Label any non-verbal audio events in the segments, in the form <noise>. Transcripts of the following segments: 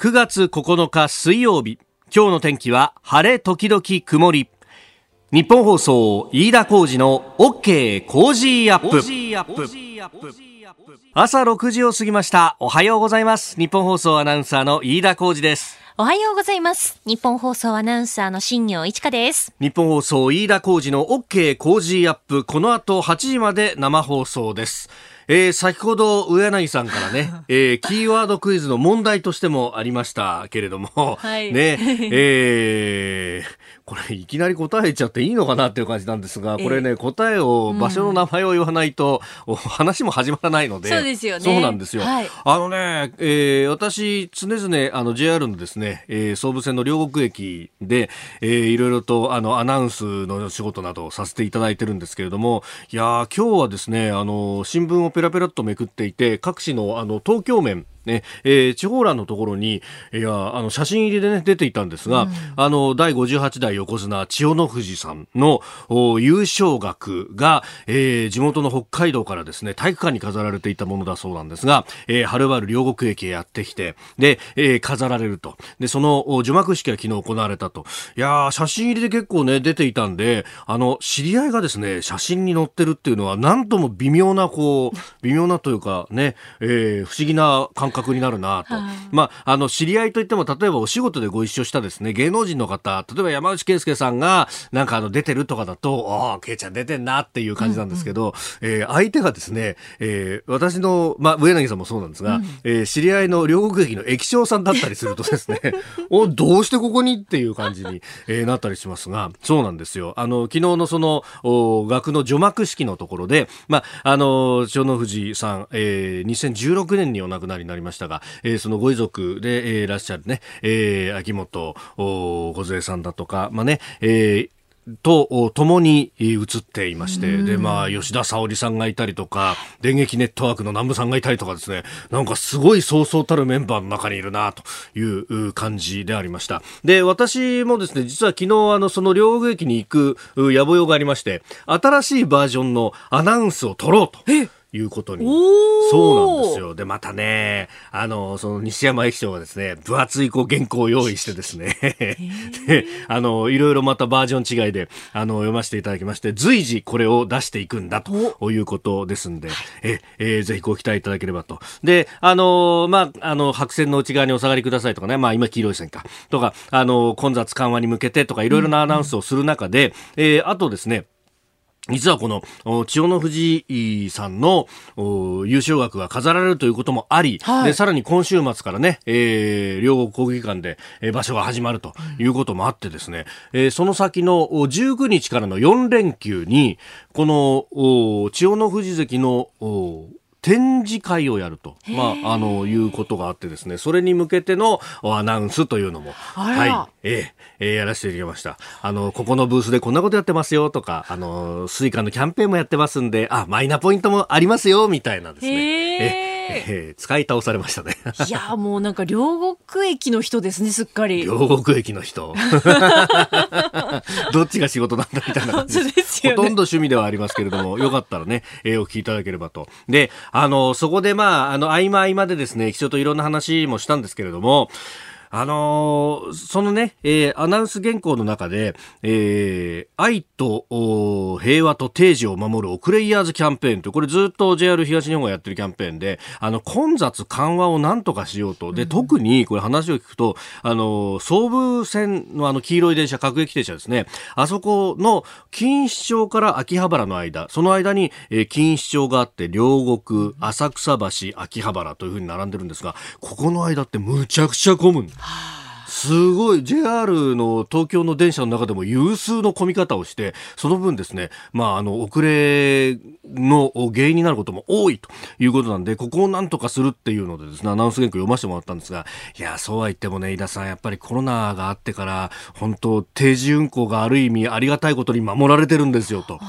9月9日水曜日今日の天気は晴れ時々曇り。ニッポン放送飯田浩司の OK Cozy Up。朝6時を過ぎました。おはようございます。ニッポン放送アナウンサーの飯田浩司です。おはようございます。ニッポン放送アナウンサーの新行市佳です。ニッポン放送飯田浩司の OK Cozy Up。この後8時まで生放送ですえー、先ほど上柳さんからね、<laughs> えー、キーワードクイズの問題としてもありましたけれども、はい、ね、<laughs> えー、これいきなり答えちゃっていいのかなっていう感じなんですが、これね、答えを、場所の名前を言わないと、うん、話も始まらないので。そうですよね。そうなんですよ。はい、あのね、えー、私、常々、あの、JR のですね、えー、総武線の両国駅で、えー、いろいろと、あの、アナウンスの仕事などをさせていただいてるんですけれども、いや今日はですね、あの、新聞をペラペラっとめくっていて、各紙の、あの、東京面、ね。えー、地方欄のところにいやあの写真入りで、ね、出ていたんですが、うん、あの第58代横綱千代の富士さんの優勝額が、えー、地元の北海道からですね体育館に飾られていたものだそうなんですが、えー、はるばる両国駅へやってきてで、えー、飾られると。でその除幕式が昨日行われたと。いや写真入りで結構ね出ていたんであの知り合いがですね写真に載ってるっていうのはなんとも微妙なこう微妙なというかね、えー、不思議な感感覚になるなと、はい、まあ、あの知り合いといっても例えばお仕事でご一緒したですね芸能人の方例えば山内圭介さんがなんかあの出てるとかだとああ圭ちゃん出てんなっていう感じなんですけど、うんうん、えー、相手がですね、えー、私の、まあ、上柳さんもそうなんですが、うん、えー、知り合いの両国駅の駅長さんだったりするとですね <laughs> おどうしてここにっていう感じに、えー、なったりしますがそうなんですよ。あの昨日のそのお学の除幕式のところで、まあ、あの千代の富士さん、えー、2016年にお亡くなりになりりましたが、えー、そのご遺族で、えー、いらっしゃるね、えー、秋元梢さんだとか、まあね、えーと共に映っていまして、で、まあ、吉田沙保里さんがいたりとか、電撃ネットワークの南部さんがいたりとかですね、なんかすごいそうそうたるメンバーの中にいるな、という感じでありました。で、私もですね、実は昨日、あの、その両国駅に行く野暮用がありまして、新しいバージョンのアナウンスを取ろうと。いうことに。そうなんですよ。で、またね、あの、その西山駅長がですね、分厚いこう原稿を用意してですね、で、あの、いろいろまたバージョン違いで、あの、読ませていただきまして、随時これを出していくんだということですんで、え、えー、ぜひご期待いただければと。で、あの、まあ、あの、白線の内側にお下がりくださいとかね、まあ、今黄色い線か、とか、あの、混雑緩和に向けてとか、いろいろなアナウンスをする中で、うんうん、えー、あとですね、実はこの千代の富士さんの優勝額が飾られるということもあり、はい、でさらに今週末からね、えー、両国国技館で、えー、場所が始まるということもあってですね、えー、その先の19日からの4連休にこの千代の富士関の展示会をやると、まあ、あの、いうことがあってですね、それに向けてのアナウンスというのも、はい、ええー、やらせていただきました。あの、ここのブースでこんなことやってますよとか、あの、 Suica のキャンペーンもやってますんで、あ、マイナポイントもありますよ、みたいなですね。ええー、使い倒されましたね。いやもうなんか両国駅の人ですね、すっかり。両国駅の人。<laughs> どっちが仕事なんだみたいな感じです。ほとんど趣味ではありますけれども、よかったらね、えー、お聞きいただければと。で、あの、そこでまあ、あの、合間合間でですね、人といろんな話もしたんですけれども、あのー、そのね、えー、アナウンス原稿の中で、えー、愛と平和と定時を守るオクレイヤーズキャンペーンと、これずっと JR 東日本がやってるキャンペーンで、あの、混雑緩和をなんとかしようと。で、特にこれ話を聞くと、あの、総武線のあの黄色い電車、各駅停車ですね。あそこの錦糸町から秋葉原の間、その間に、えー、錦糸町があって、両国、浅草橋、秋葉原というふうに並んでるんですが、ここの間ってむちゃくちゃ混むすすごい JR の東京の電車の中でも有数の混み方をしてその分ですね、まあ、あの遅れの原因になることも多いということなんでここをなんとかするっていうのでですねアナウンス原稿読ませてもらったんですがいやそうは言ってもね飯田さんやっぱりコロナがあってから本当定時運行がある意味ありがたいことに守られてるんですよと。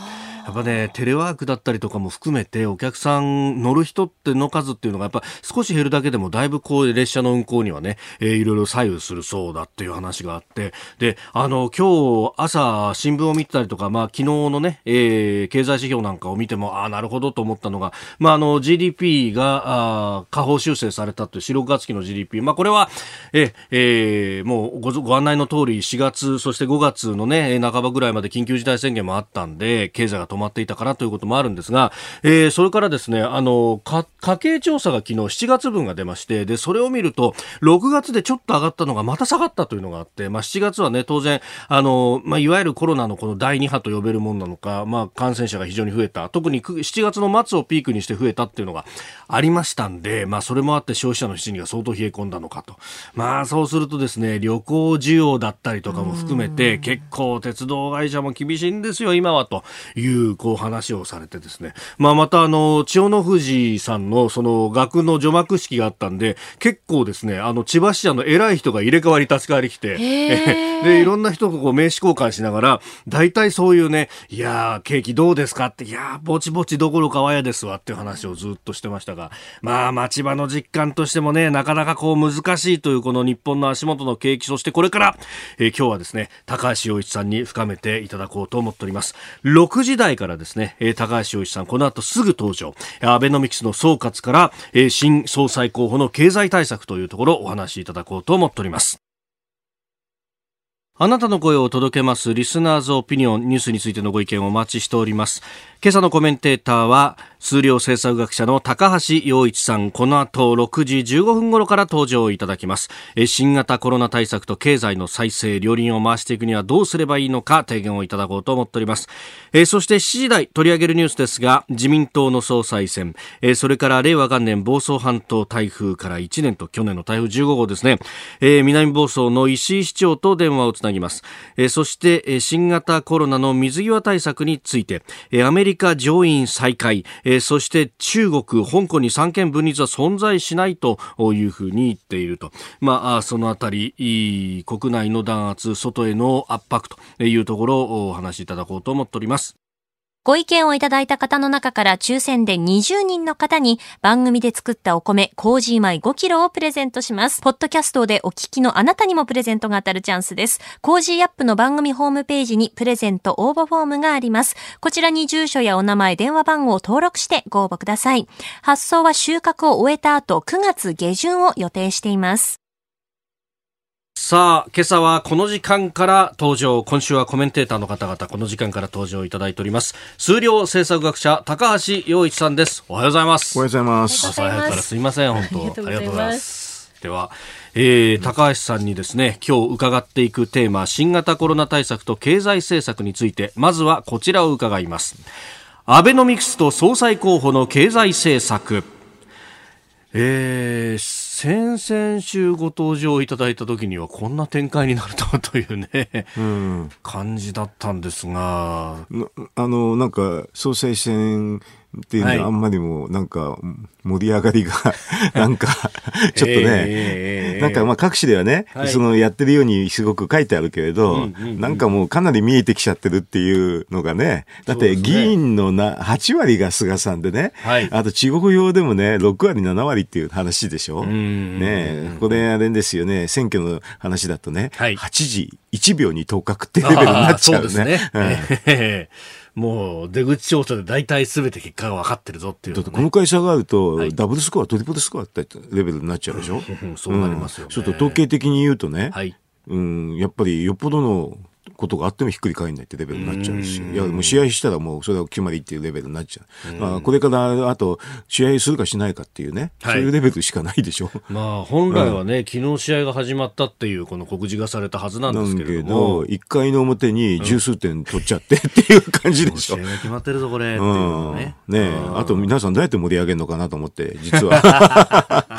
やっぱね、テレワークだったりとかも含めて、お客さん乗る人っての数っていうのが、やっぱ少し減るだけでも、だいぶこう、列車の運行にはね、えー、いろいろ左右するそうだっていう話があって、で、あの、今日朝、新聞を見てたりとか、まあ、昨日のね、えー、経済指標なんかを見ても、ああ、なるほどと思ったのが、まあ、あの、GDP が、あ下方修正されたという4、6月期の GDP。まあ、これは、え、えー、もうご、ご案内の通り、4月、そして5月のね、半ばぐらいまで緊急事態宣言もあったんで、経済が止まっていたからということもあるんですが、えー、それからですね、あの、家計調査が昨日7月分が出まして、で、それを見ると、6月でちょっと上がったのがまた下がったというのがあって、まあ、7月はね、当然、あの、まあ、いわゆるコロナのこの第2波と呼べるものなのか、まあ、感染者が非常に増えた。特に7月の末をピークにして増えたっていうのがありましたんで、まあ、それもあって消費者の心理が相当冷え込んだのかと。まあ、そうするとですね、旅行需要だったりとかも含めて、結構鉄道会社も厳しいんですよ、今はという、こう話をされてですね。まあ、またあの、千代の富士さんのその学の除幕式があったんで、結構ですね、あの、千葉支社の偉い人が入れ替わり立ち替わり来て、<laughs> で、いろんな人とこう名刺交換しながら、大体そういうね、いやー、景気どうですかって、いやー、ぼちぼちどころかわやですわっていう話をずっとしてましたが、まあ、町場の実感としてもね、なかなかこう難しいというこの日本の足元の景気、そしてこれから、えー、今日はですね、高橋洋一さんに深めていただこうと思っております。6時台からですね、え、高橋洋一さん、この後すぐ登場、アベノミクスの総括から、え、新総裁候補の経済対策というところをお話しいただこうと思っております。あなたの声を届けますリスナーズオピニオンニュースについてのご意見をお待ちしております。今朝のコメンテーターは数量政策学者の高橋洋一さんこの後6時15分頃から登場いただきます。新型コロナ対策と経済の再生両輪を回していくにはどうすればいいのか提言をいただこうと思っております。そして7時台取り上げるニュースですが自民党の総裁選。それから令和元年房総半島台風から1年と去年の台風15号ですね。南房総の石井市長と電話をつなぎます。そして新型コロナの水際対策について。アメリカ上院再開、えー、そして中国、香港に三権分立は存在しないというふうに言っていると。まあ、そのあたり、国内の弾圧、外への圧迫というところをお話しいただこうと思っております。ご意見をいただいた方の中から抽選で20人の方に番組で作ったお米、コージー米5キロをプレゼントします。ポッドキャストでお聞きのあなたにもプレゼントが当たるチャンスです。 Cozy Up の番組ホームページにプレゼント応募フォームがあります。こちらに住所やお名前、電話番号を登録してご応募ください。発送は収穫を終えた後9月下旬を予定しています。さあ、今朝はこの時間から登場。今週はコメンテーターの方々、この時間から登場いただいております。数量政策学者、高橋洋一さんです。おはようございます。おはようございます。朝早くからすいません、本当。ありがとうございます。では、えー、高橋さんにですね、今日伺っていくテーマ、新型コロナ対策と経済政策について、まずはこちらを伺います。アベノミクスと総裁候補の経済政策。えー、先々週ご登場いただいた時にはこんな展開になるとはというね、うん、感じだったんですが。あの、なんか、総裁選っていうのはあんまりもなんか盛り上がりが <laughs> なんかちょっとね、なんかまあ各紙ではね、そのやってるようにすごく書いてあるけれど、なんかもうかなり見えてきちゃってるっていうのがね、だって議員のな8割が菅さんでね、あと中国用でもね、6割7割っていう話でしょ？ねこれあれですよね、選挙の話だとね、8時1秒に当確っていうレベルになっちゃうね。もう出口調査で大体すべて結果が分かってるぞっていう、ね、だってこの会社があると、ダブルスコア、トリプルスコアってレベルになっちゃうでしょ、うん、そうなりますよ、ね、ちょっと統計的に言うとね、はい、うん、やっぱりよっぽどのことがあってもひっくり返んないってレベルになっちゃうし、いや、もう試合したらもうそれは決まりっていうレベルになっちゃう。まあ、これからあと、試合するかしないかっていうね、はい、そういうレベルしかないでしょ。まあ、本来はね、うん、昨日試合が始まったっていう、この告示がされたはずなんですけれども。1回の表に十数点取っちゃってっていう感じでしょ。試合が決まってるぞ、これ。っていうのね。ねあと皆さんどうやって盛り上げるのかなと思って、実は。<laughs>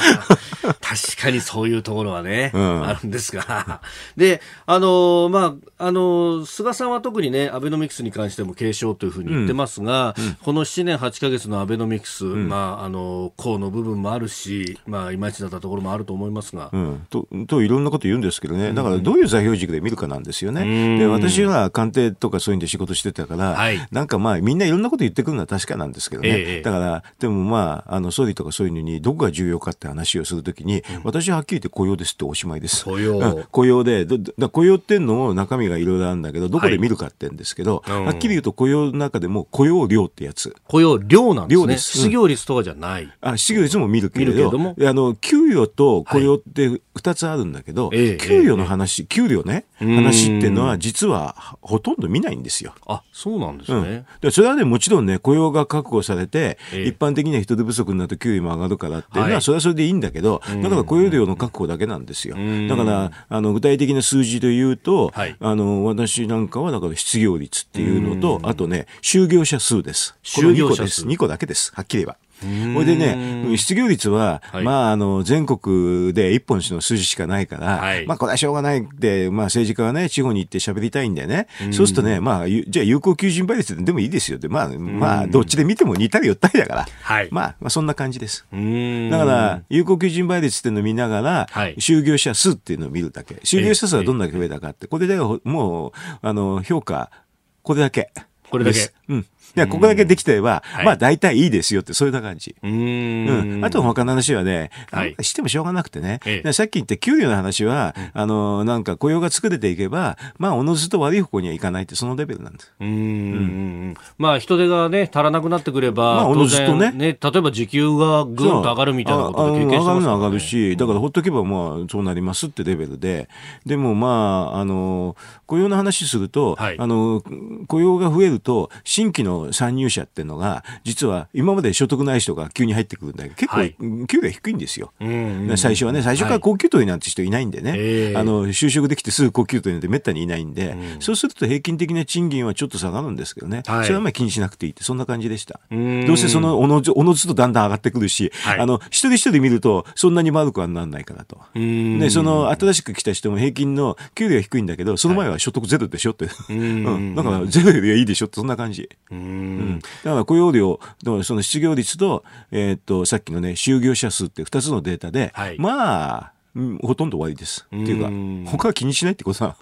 確かにそういうところはね、うん、あるんですが。で、あの、まあ、あの、菅さんは特にね、アベノミクスに関しても継承というふうに言ってますが、うん。うん、この7年8か月のアベノミクス、まあ、あの、項の部分もあるし、まあ、いまいちだったところもあると思いますが。と、と、いろんなこと言うんですけどね、だからどういう座標軸で見るかなんですよね。で、私は官邸とかそういうんで仕事してたから、はい、なんかまあ、みんないろんなこと言ってくるのは確かなんですけどね。ええ、だから、でもまあ、あの、総理とかそういうのに、どこが重要かって話をするときに、私ははっきり言って雇用ですっておしまいです。雇用。雇用で、だ雇用っていうのも中身がいろいろあるんだけど、どこで見るかって言うんですけど、はい、はっきり言うと雇用の中でも雇用量ってやつ。雇用量なんですね。量です。失業率とかじゃない。あ、失業率も見るけれど、どあの、給与と雇用って二つあるんだけど、はい、給与の話、給料ね、話っていうのは実はほとんど見ないんですよ。あ、そうなんですね。うん、それはね、もちろんね、雇用が確保されて、一般的には人手不足になると給与も上がるからっていうのは、それはそれでいいんだけど、だから雇用量の確保だけなんですよ。だから、あの、具体的な数字で言うと、はい、あの、私なんかは、だから失業率っていうのと、あとね、就業者数です。就業者数。2個だけです。はっきり言えば。これでね、失業率は、はい、まあ、あの、全国で一本の数字しかないから、はい、まあ、これはしょうがないって、まあ、政治家はね、地方に行って喋りたいんでね、そうするとね、まあ、じゃあ有効求人倍率でもいいですよって、まあ、まあ、どっちで見ても似たり寄ったりだから、はい、まあ、まあ、そんな感じです。だから、有効求人倍率っていうのを見ながら、就業者数っていうのを見るだけ。就業者数はどんだけ増えたかって、これでもう、あの、評価、これだけ。これだけ。うん。や、ここだけできてれば、まあ大体いいですよって、そういう感じ。うん。あと他の話はね、してもしょうがなくてね、さっき言った給与の話は、あの、なんか雇用が作れていけば、まあおのずと悪い方向にはいかないって、そのレベルなんです。うん。まあ人手がね、足らなくなってくれば、まあおのずとね。ね、例えば時給がぐんと上がるみたいなこと経験してます上がるのは上がるし、だからほっとけばまあそうなりますってレベルで、でもまあ、あの、雇用の話すると、あの、雇用が増えると、新規の参入者っていうのが、実は今まで所得ない人が急に入ってくるんだけど、結構、はい、給料低いんですよ。最初はね、最初から高給取りなんて人いないんでね、はい、あの、就職できてすぐ高給取りなんてめったにいないんで、うん、そうすると平均的な賃金はちょっと下がるんですけどね、はい、それはまあ気にしなくていいって、そんな感じでした。どうせそのおのず、おのずとだんだん上がってくるし、あの、一人一人見ると、そんなに悪くはならないからと。で、その、新しく来た人も平均の給料は低いんだけど、その前は所得ゼロでしょって。うん。だからゼロよりはいいでしょって、そんな感じ。うん。だから雇用量、その失業率と、えー、っと、さっきのね、就業者数って2つのデータで、はい、まあ、うん、ほとんど終わりです。っていうか、他は気にしないってことだ。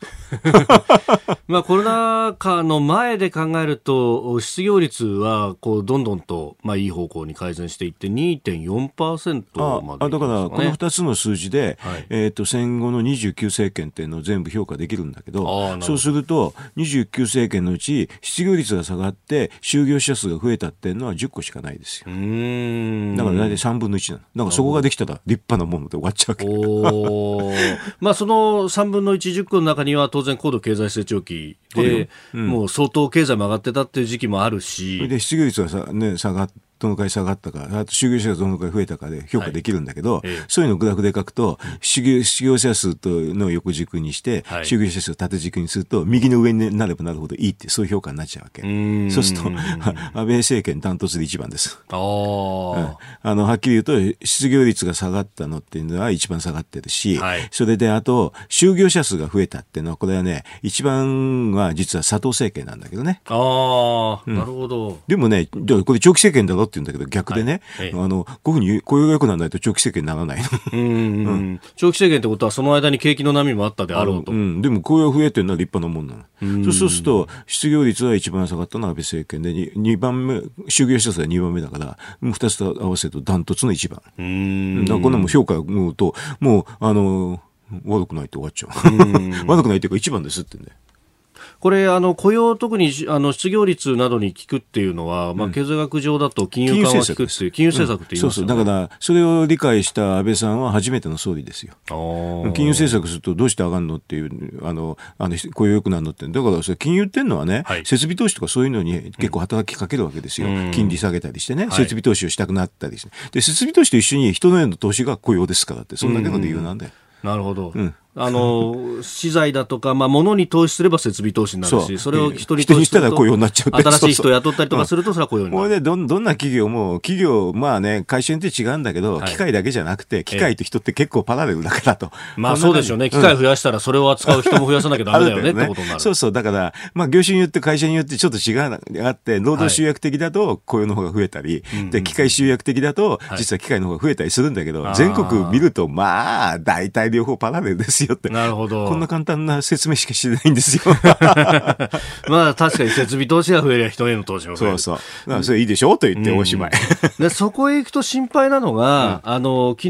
<laughs> まあコロナ禍の前で考えると、失業率はこうどんどんとまあいい方向に改善していって2.4%まで、ね、あだからこの2つの数字で、はい、えー、と戦後の29政権っていうのを全部評価できるんだけど、そうすると29政権のうち失業率が下がって就業者数が増えたっていうのは10個しかないですよ。だから大体3分の1なの。だからそこができたら立派なもので終わっちゃうわけ。<laughs> まあその3分の1、10個の中には当然高度経済成長期で、うん、もう相当経済も上がってたっていう時期もあるし。で失業率がさ、ね、下がってどのくらい下がったか、あと就業者がどのくらい増えたかで評価できるんだけど、はい、そういうのをグラフで書くと、失業失業者数との横軸にして、はい、就業者数を縦軸にすると、右の上になればなるほどいいって、そういう評価になっちゃうわけ。うそうすると、<laughs> 安倍政権ダントツで一番です。あ、うん、あの、はっきり言うと、失業率が下がったのっていうのは一番下がってるし、はい、それであと、就業者数が増えたっていうのは、これはね、一番は実は佐藤政権なんだけどね。ああ、うん、なるほど。でもね、これ長期政権だろ？って言うんだけど、逆でね、ね、はい、あの、こういうふうに雇用が良くならないと長期政権にならないうん、長期政権ってことは、その間に景気の波もあったであろうと。うん、でも雇用増えてるのは立派なもんなの。そうすると、失業率は一番下がったのは安倍政権で、2, 番目、就業者数は2番目だから、2つと合わせるとダントツの1番。うん。だからこんなも評価を思うと、もう、あの、悪くないって終わっちゃう。<laughs> 悪くないっていうか一番ですってね。これ、あの雇用、特にあの失業率などに効くっていうのは、まあ、経済学上だと金融緩和効くっていう、金融政策って言います、ね。うん、そうそう、だから、それを理解した安倍さんは初めての総理ですよ。金融政策するとどうして上がるのっていう、あの、あの雇用良くなるのって、だからそれ金融っていうのはね、はい、設備投資とかそういうのに結構働きかけるわけですよ。うん、金利下げたりしてね、設備投資をしたくなったりして。で、設備投資と一緒に人のへの投資が雇用ですからって、そんだけの理由なんだよ。なるほど。うん。あの、資材だとか、まあ、物に投資すれば設備投資になるし、それを人に投資したら雇用になっちゃう新しい人を雇ったりとかすると、それは雇用になる。これでど、どんな企業も、企業、まあね、会社によって違うんだけど、はい、機械だけじゃなくて、機械と人って結構パラレルだからと。まあそうでしょうね。機械増やしたら、それを扱う人も増やさなきゃダメだよねってことになる。<laughs> そうそう。だから、まあ業種によって会社によってちょっと違うがあって、労働集約的だと雇用の方が増えたり、はい、で、機械集約的だと、実は機械の方が増えたりするんだけど、全国見ると、まあ、大体両方パラレルですよって。なるほど。こんな簡単な説明しかしてないんですよ。<laughs> まあ確かに設備投資が増えりゃ人への投資も増える。そうそう。それいいでしょと言っておしまい。でそこへ行くと心配なのが、うん、あの、昨日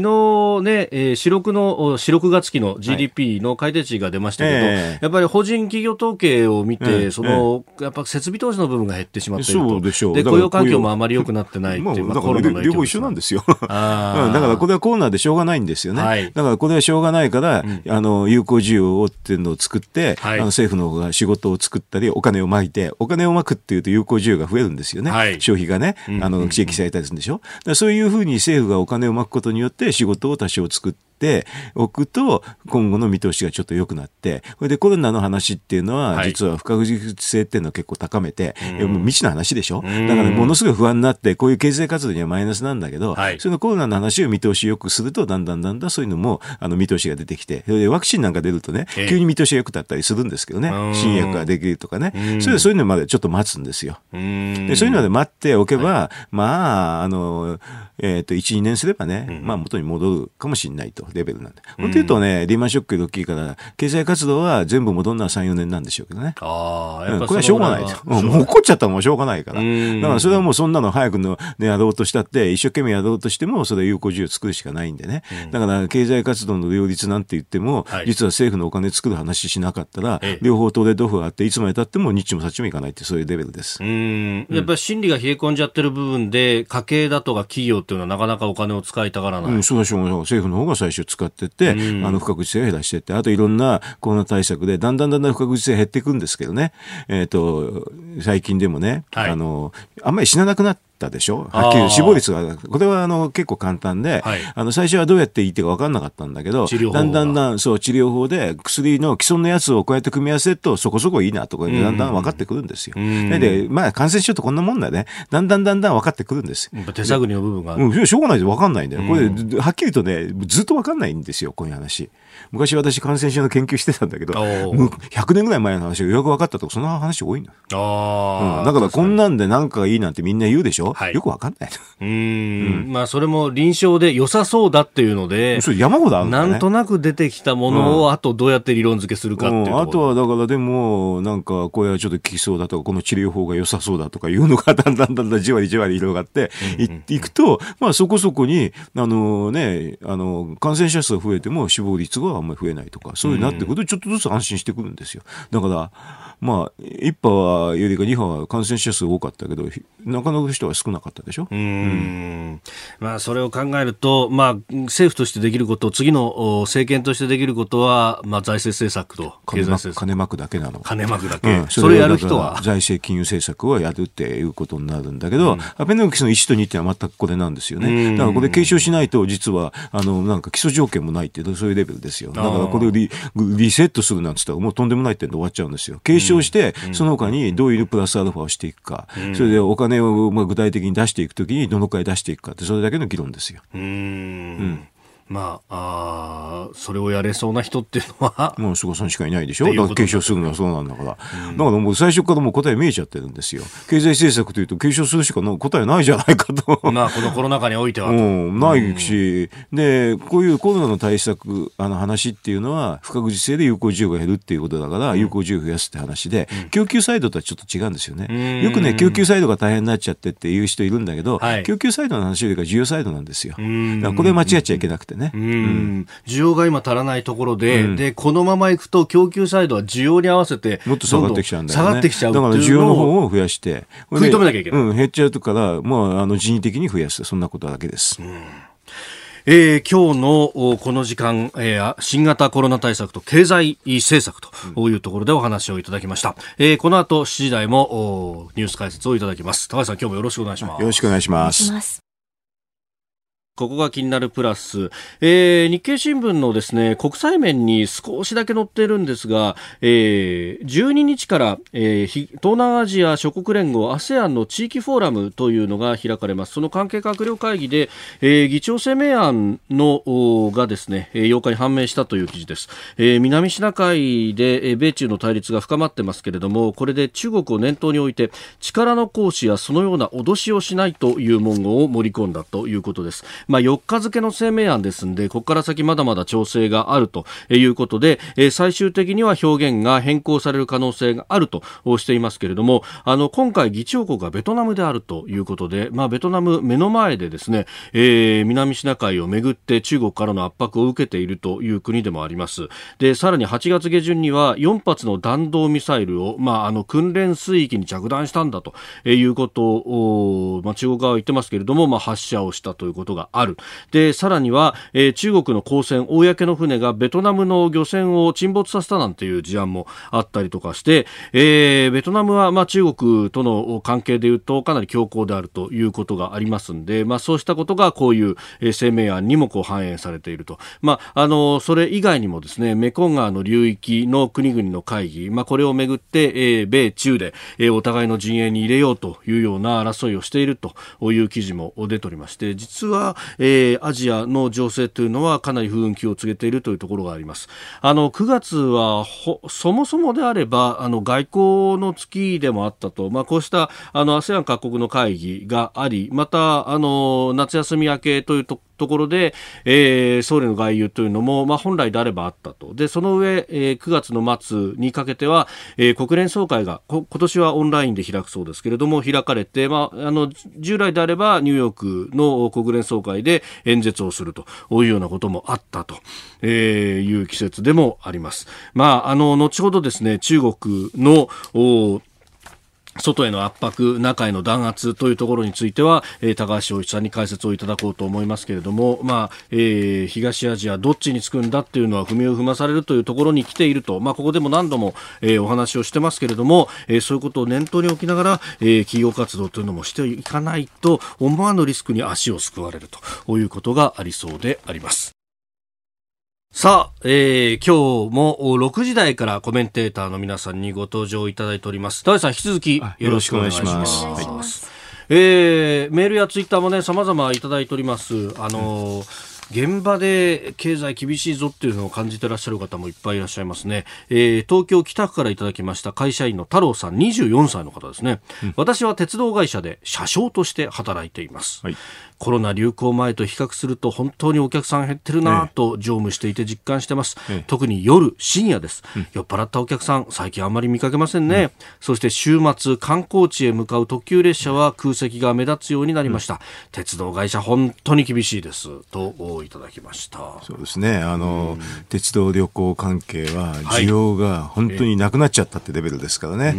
ね、えー、四六の、四六月期の GDP の改定値が出ましたけど、はいえー、やっぱり法人企業統計を見て、えー、その、やっぱ設備投資の部分が減ってしまっていると。そうでしょう。で、雇用環境もあまり良くなってないっていう、まあ、コロナの両方一緒なんですよ。<laughs> だからこれはコロナでしょうがないんですよね。はい、だからこれはしょうがないから、うん、あの、有効需要をっていうのを作って、はい、あの政府の方が仕事を作ったり、お金をまいて、お金をまくっていうと有効需要が増えるんですよね。はい、消費がね、あの、刺激されたりするんでしょ。うそういうふうに政府がお金をまくことによって仕事を多少作って、ておくと、今後の見通しがちょっと良くなって、それでコロナの話っていうのは、実は不確実性っていうのを結構高めて、はい、もう未知の話でしょ、だからものすごい不安になって、こういう経済活動にはマイナスなんだけど、はい、そのコロナの話を見通しよくすると、だんだんだんだんそういうのもあの見通しが出てきて、それでワクチンなんか出るとね、急に見通しが良くなったりするんですけどね、新薬ができるとかね、それでそういうのまでちょっと待つんですよ。でそういうので待っておけば、はい、まあ、あの、えっ、ー、と、1、2年すればね、まあ元に戻るかもしれないと、レベルなんで。っていうとね、リーマンショックより大きいから、経済活動は全部戻るのは3、4年なんでしょうけどね。ああ、やっぱ、これはしょうがないと。もう怒っちゃったらもうしょうがないから。だからそれはもうそんなの早くの、ね、やろうとしたって、一生懸命やろうとしても、それは有効需要作るしかないんでね。だから経済活動の両立なんて言っても、実は政府のお金作る話しなかったら、両方トレードオフがあって、いつまでたっても日もさっちもいかないって、そういうレベルです。うん。やっぱり心理が冷え込んじゃってる部分で、家計だとか企業っていうのはなかなかお金を使いたがらない。うん、そうでしょう。政府の方が最初使ってて、あの、不確実性を減らしていって、あといろんなコロナ対策で、だんだんだんだん不確実性減っていくんですけどね、えっ、ー、と、最近でもね、はい、あの、あんまり死ななくなって、たでしょ？はっきり死亡率が、これはあの結構簡単で、はい、あの最初はどうやっていいってか分かんなかったんだけど、だんだんだんそう治療法で薬の既存のやつをこうやって組み合わせるとそこそこいいなとか、だんだん分かってくるんですよ。で、まあ感染症ってこんなもんだね。だんだんだんだん分かってくるんです。手探りの部分が。うん、しょうがないで分かんないんだよ。これ、はっきりとね、ずっと分かんないんですよ、こういう話。昔私感染症の研究してたんだけど、100年ぐらい前の話がよく分かったとか、そんな話多いの。あうん、だからこんなんで何かがいいなんてみんな言うでしょ、はい、よく分かんない。うん、まあそれも臨床で良さそうだっていうので、そ山ほどあるんだ、ね、なんとなく出てきたものを、あとどうやって理論付けするかっていうと、うん、あとはだからでも、なんかこれはちょっと効きそうだとか、この治療法が良さそうだとかいうのがだんだんだんだんじわりじわり広がってい,、くと、まあそこそこに、あのね、あの、感染者数が増えても死亡率があんまり増えないとか、そういうなってくるとちょっとずつ安心してくるんですよ。だから、まあ、1波はよりか2波は感染者数多かったけど、なかなか人は少なかったでしょ？うんうんまあ、それを考えると、まあ、政府としてできること、次の政権としてできることは、まあ、財政政策と経済政策。金まくだけなの。金まくだけ。うん、それやる人は。財政金融政策をやるっていうことになるんだけど、うん、アベノミクスの1と2ってのは全くこれなんですよね。だからこれ継承しないと、実は、あの、なんか基礎条件もないっていう、そういうレベルですよ。だからこれをリリセットするなんつったら、もうとんでもないってで終わっちゃうんですよ。継承して、その他にどういうプラスアルファをしていくか、それでお金をまあ具体的に出していくときにどのくらい出していくかって、それだけの議論ですよ。うんまあ、あそれをやれそうな人っていうのは。もう菅さんしかいないでしょ？だから継承するのはそうなんだから。うん、だからもう最初からもう答え見えちゃってるんですよ。経済政策というと継承するしか答えないじゃないかと。まあ、このコロナ禍においては。<laughs> うん、ないし、うん、で、こういうコロナの対策、あの話っていうのは、不確実性で有効需要が減るっていうことだから、有効需要を増やすって話で、供給サイドとはちょっと違うんですよね。よくね、供給サイドが大変になっちゃってっていう人いるんだけど、はい、供給サイドの話よりか需要サイドなんですよ。だからこれ間違っちゃいけなくてね。うん需要が今足らないところで、うん、で、このままいくと供給サイドは需要に合わせて、もっと下がってきちゃうんだよね。下がってきちゃうだから需要の方を増やして、食い止めなきゃいけない。うん、減っちゃうから、まあ、あの、人為的に増やす。そんなことだけです。うんえー、今日のこの時間、えー、新型コロナ対策と経済政策というところでお話をいただきました。えー、この後7時台もニュース解説をいただきます。高橋さん、今日もよろしくお願いします。よろしくお願いします。ここが気になるプラス、えー、日経新聞のですね、国際面に少しだけ載っているんですが、えー、12日から、えー、東南アジア諸国連合 ASEAN の地域フォーラムというのが開かれます。その関係閣僚会議で、えー、議長声明案のがですね、8日に判明したという記事です。えー、南シナ海で米中の対立が深まってますけれども、これで中国を念頭に置いて力の行使やそのような脅しをしないという文言を盛り込んだということです。まあ、4日付の声明案ですんで、ここから先まだまだ調整があるということで、最終的には表現が変更される可能性があるとしていますけれども、あの、今回議長国がベトナムであるということで、まあ、ベトナム目の前でですね、えー、南シナ海をめぐって中国からの圧迫を受けているという国でもあります。で、さらに8月下旬には4発の弾道ミサイルを、まあ、あの、訓練水域に着弾したんだということを、まあ、中国側は言ってますけれども、まあ、発射をしたということがあある。で、さらには、えー、中国の公船、公の船がベトナムの漁船を沈没させたなんていう事案もあったりとかして、えー、ベトナムは、まあ、中国との関係でいうとかなり強硬であるということがありますんで、まあ、そうしたことがこういう声明案にもこう反映されていると。まあ、あの、それ以外にもですね、メコン川の流域の国々の会議、まあ、これをめぐって、えー、米中で、えー、お互いの陣営に入れようというような争いをしているという記事も出ておりまして、実は、えー、アジアの情勢というのはかなり不運気を告げているというところがあります。あの、9月はそもそもであれば、あの、外交の月でもあったと、まあ、こうした、あの、ASEAN 各国の会議があり、また、あの、夏休み明けというとところで、えー、総理の外遊というのも、まあ、本来であればあったと。で、その上、えー、9月の末にかけては、えー、国連総会が、今年はオンラインで開くそうですけれども、開かれて、まあ、あの、従来であればニューヨークの国連総会で演説をするというようなこともあったと、えー、いう季節でもあります。まあ、あの、後ほどですね、中国の、外への圧迫、中への弾圧というところについては、えー、高橋洋一さんに解説をいただこうと思いますけれども、まあえー、東アジアどっちにつくんだっていうのは踏みを踏まされるというところに来ていると、まあ、ここでも何度も、えー、お話をしてますけれども、えー、そういうことを念頭に置きながら、えー、企業活動というのもしていかないと思わぬリスクに足をすくわれるということがありそうであります。さあ、えー、今日も6時台からコメンテーターの皆さんにご登場いただいております。田さん、引き続きよろしくお願いします。ます。はい、えー、メールやツイッターもね、様々いただいております。あのー現場で経済厳しいぞっていうのを感じてらっしゃる方もいっぱいいらっしゃいますね、えー、東京北区からいただきました会社員の太郎さん24歳の方ですね、うん、私は鉄道会社で車掌として働いています、はい、コロナ流行前と比較すると本当にお客さん減ってるなと乗務していて実感してます、ええ、特に夜深夜です、うん、酔っ払ったお客さん最近あんまり見かけませんね、うん、そして週末観光地へ向かう特急列車は空席が目立つようになりました、うん、鉄道会社本当に厳しいです。といただきました。そうですね。あの、鉄道旅行関係は需要が本当になくなっちゃったってレベルですからね、はい、あ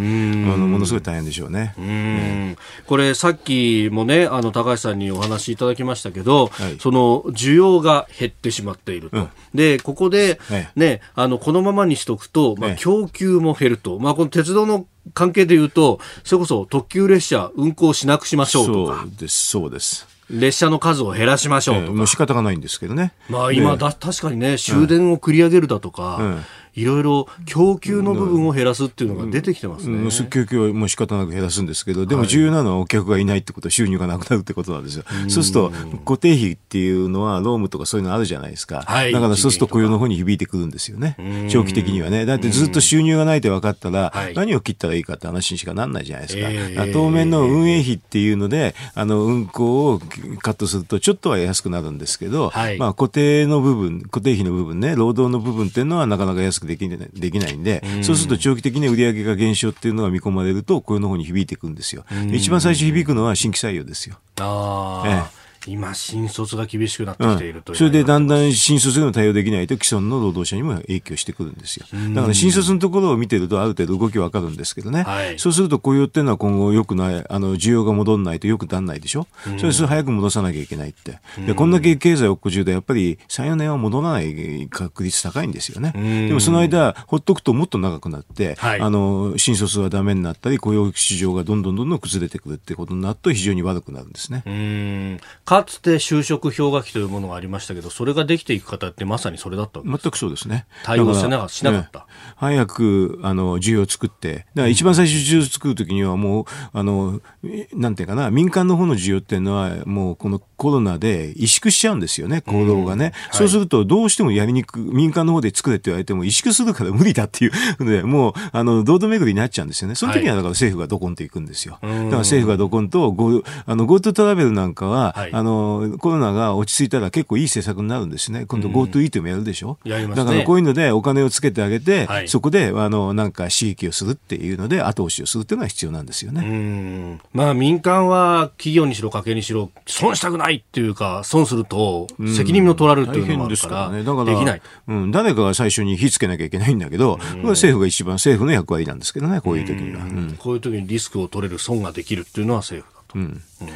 のものすごい大変でしょうね、うん、これさっきもねあの高橋さんにお話いただきましたけど、はい、その需要が減ってしまっていると。うん、で、ここで、ね、あの、このままにしとくと、まあ、供給も減ると。まあ、この鉄道の関係でいうと、それこそ特急列車運行しなくしましょうとか。そうです、そうです。列車の数を減らしましょうとか。えー、もう仕方がないんですけどね。まあ今だ、確かにね、終電を繰り上げるだとか、うんいろいろ供給の部分を減らすっていうのが出てきてますね。うん、供給はもう仕方なく減らすんですけど、でも重要なのはお客がいないってことは収入がなくなるってことなんですよ。そうすると、固定費っていうのは、ロームとかそういうのあるじゃないですか。はい、だからそうすると雇用の方に響いてくるんですよね。長期的にはね。だってずっと収入がないって分かったら、何を切ったらいいかって話にしかなんないじゃないですか。えー、当面の運営費っていうので、あの、運行をカットするとちょっとは安くなるんですけど、はい、まあ固定の部分、固定費の部分ね、労働の部分っていうのはなかなか安くできない、できないんで、うん、そうすると長期的に売上が減少っていうのが見込まれると、雇用の方に響いていくんですよ。一番最初響くのは新規採用ですよ。あええ今、新卒が厳しくなってきていると、うん、それでだんだん新卒でも対応できないと既存の労働者にも影響してくるんですよ。だから新卒のところを見てるとある程度動きわかるんですけどね、はい、そうすると雇用っていうのは今後よくない、あの需要が戻らないとよくなんないでしょ、うそれそれ早く戻さなきゃいけないって。でこんだけ経済落っこ中でやっぱり3、4年は戻らない確率高いんですよね。でもその間、ほっとくともっと長くなって、はい、あの新卒はダメになったり、雇用市場がどんどんどんどん崩れてくるってことになると非常に悪くなるんですね。かつて就職氷河期というものがありましたけど、それができていく方ってまさにそれだった全くそうですね。対応しなかしなかった。ね、早く、あの、需要を作って、だから一番最初需要を作るときにはもう、あの、なんていうかな、民間の方の需要っていうのは、もうこのコロナで萎縮しちゃうんですよね、行動がね。はい、そうすると、どうしてもやりにく民間の方で作れって言われても、萎縮するから無理だっていう。ので、もう、あの、堂々巡りになっちゃうんですよね。その時にはだから政府がドコンと行くんですよ。だから政府がドコンと、あの、GoTo トラベルなんかは、はい、あの、コロナが落ち着いたら結構いい政策になるんですね。今度 GoTo イートもやるでしょ？やりますね。だからこういうのでお金をつけてあげて、はい、そこで、あの、なんか刺激をするっていうので、後押しをするっていうのは必要なんですよね。まあ民間は企業にしろ家計にしろ、損したくないっていうか、損すると責任も取られるっていうのもあるから、ね、だからできない。うん、誰かが最初に火つけなきゃいけないんだけど、政府が一番政府の役割なんですけどね、こういう時には。こういう時にリスクを取れる損ができるっていうのは政府だと。うんはい、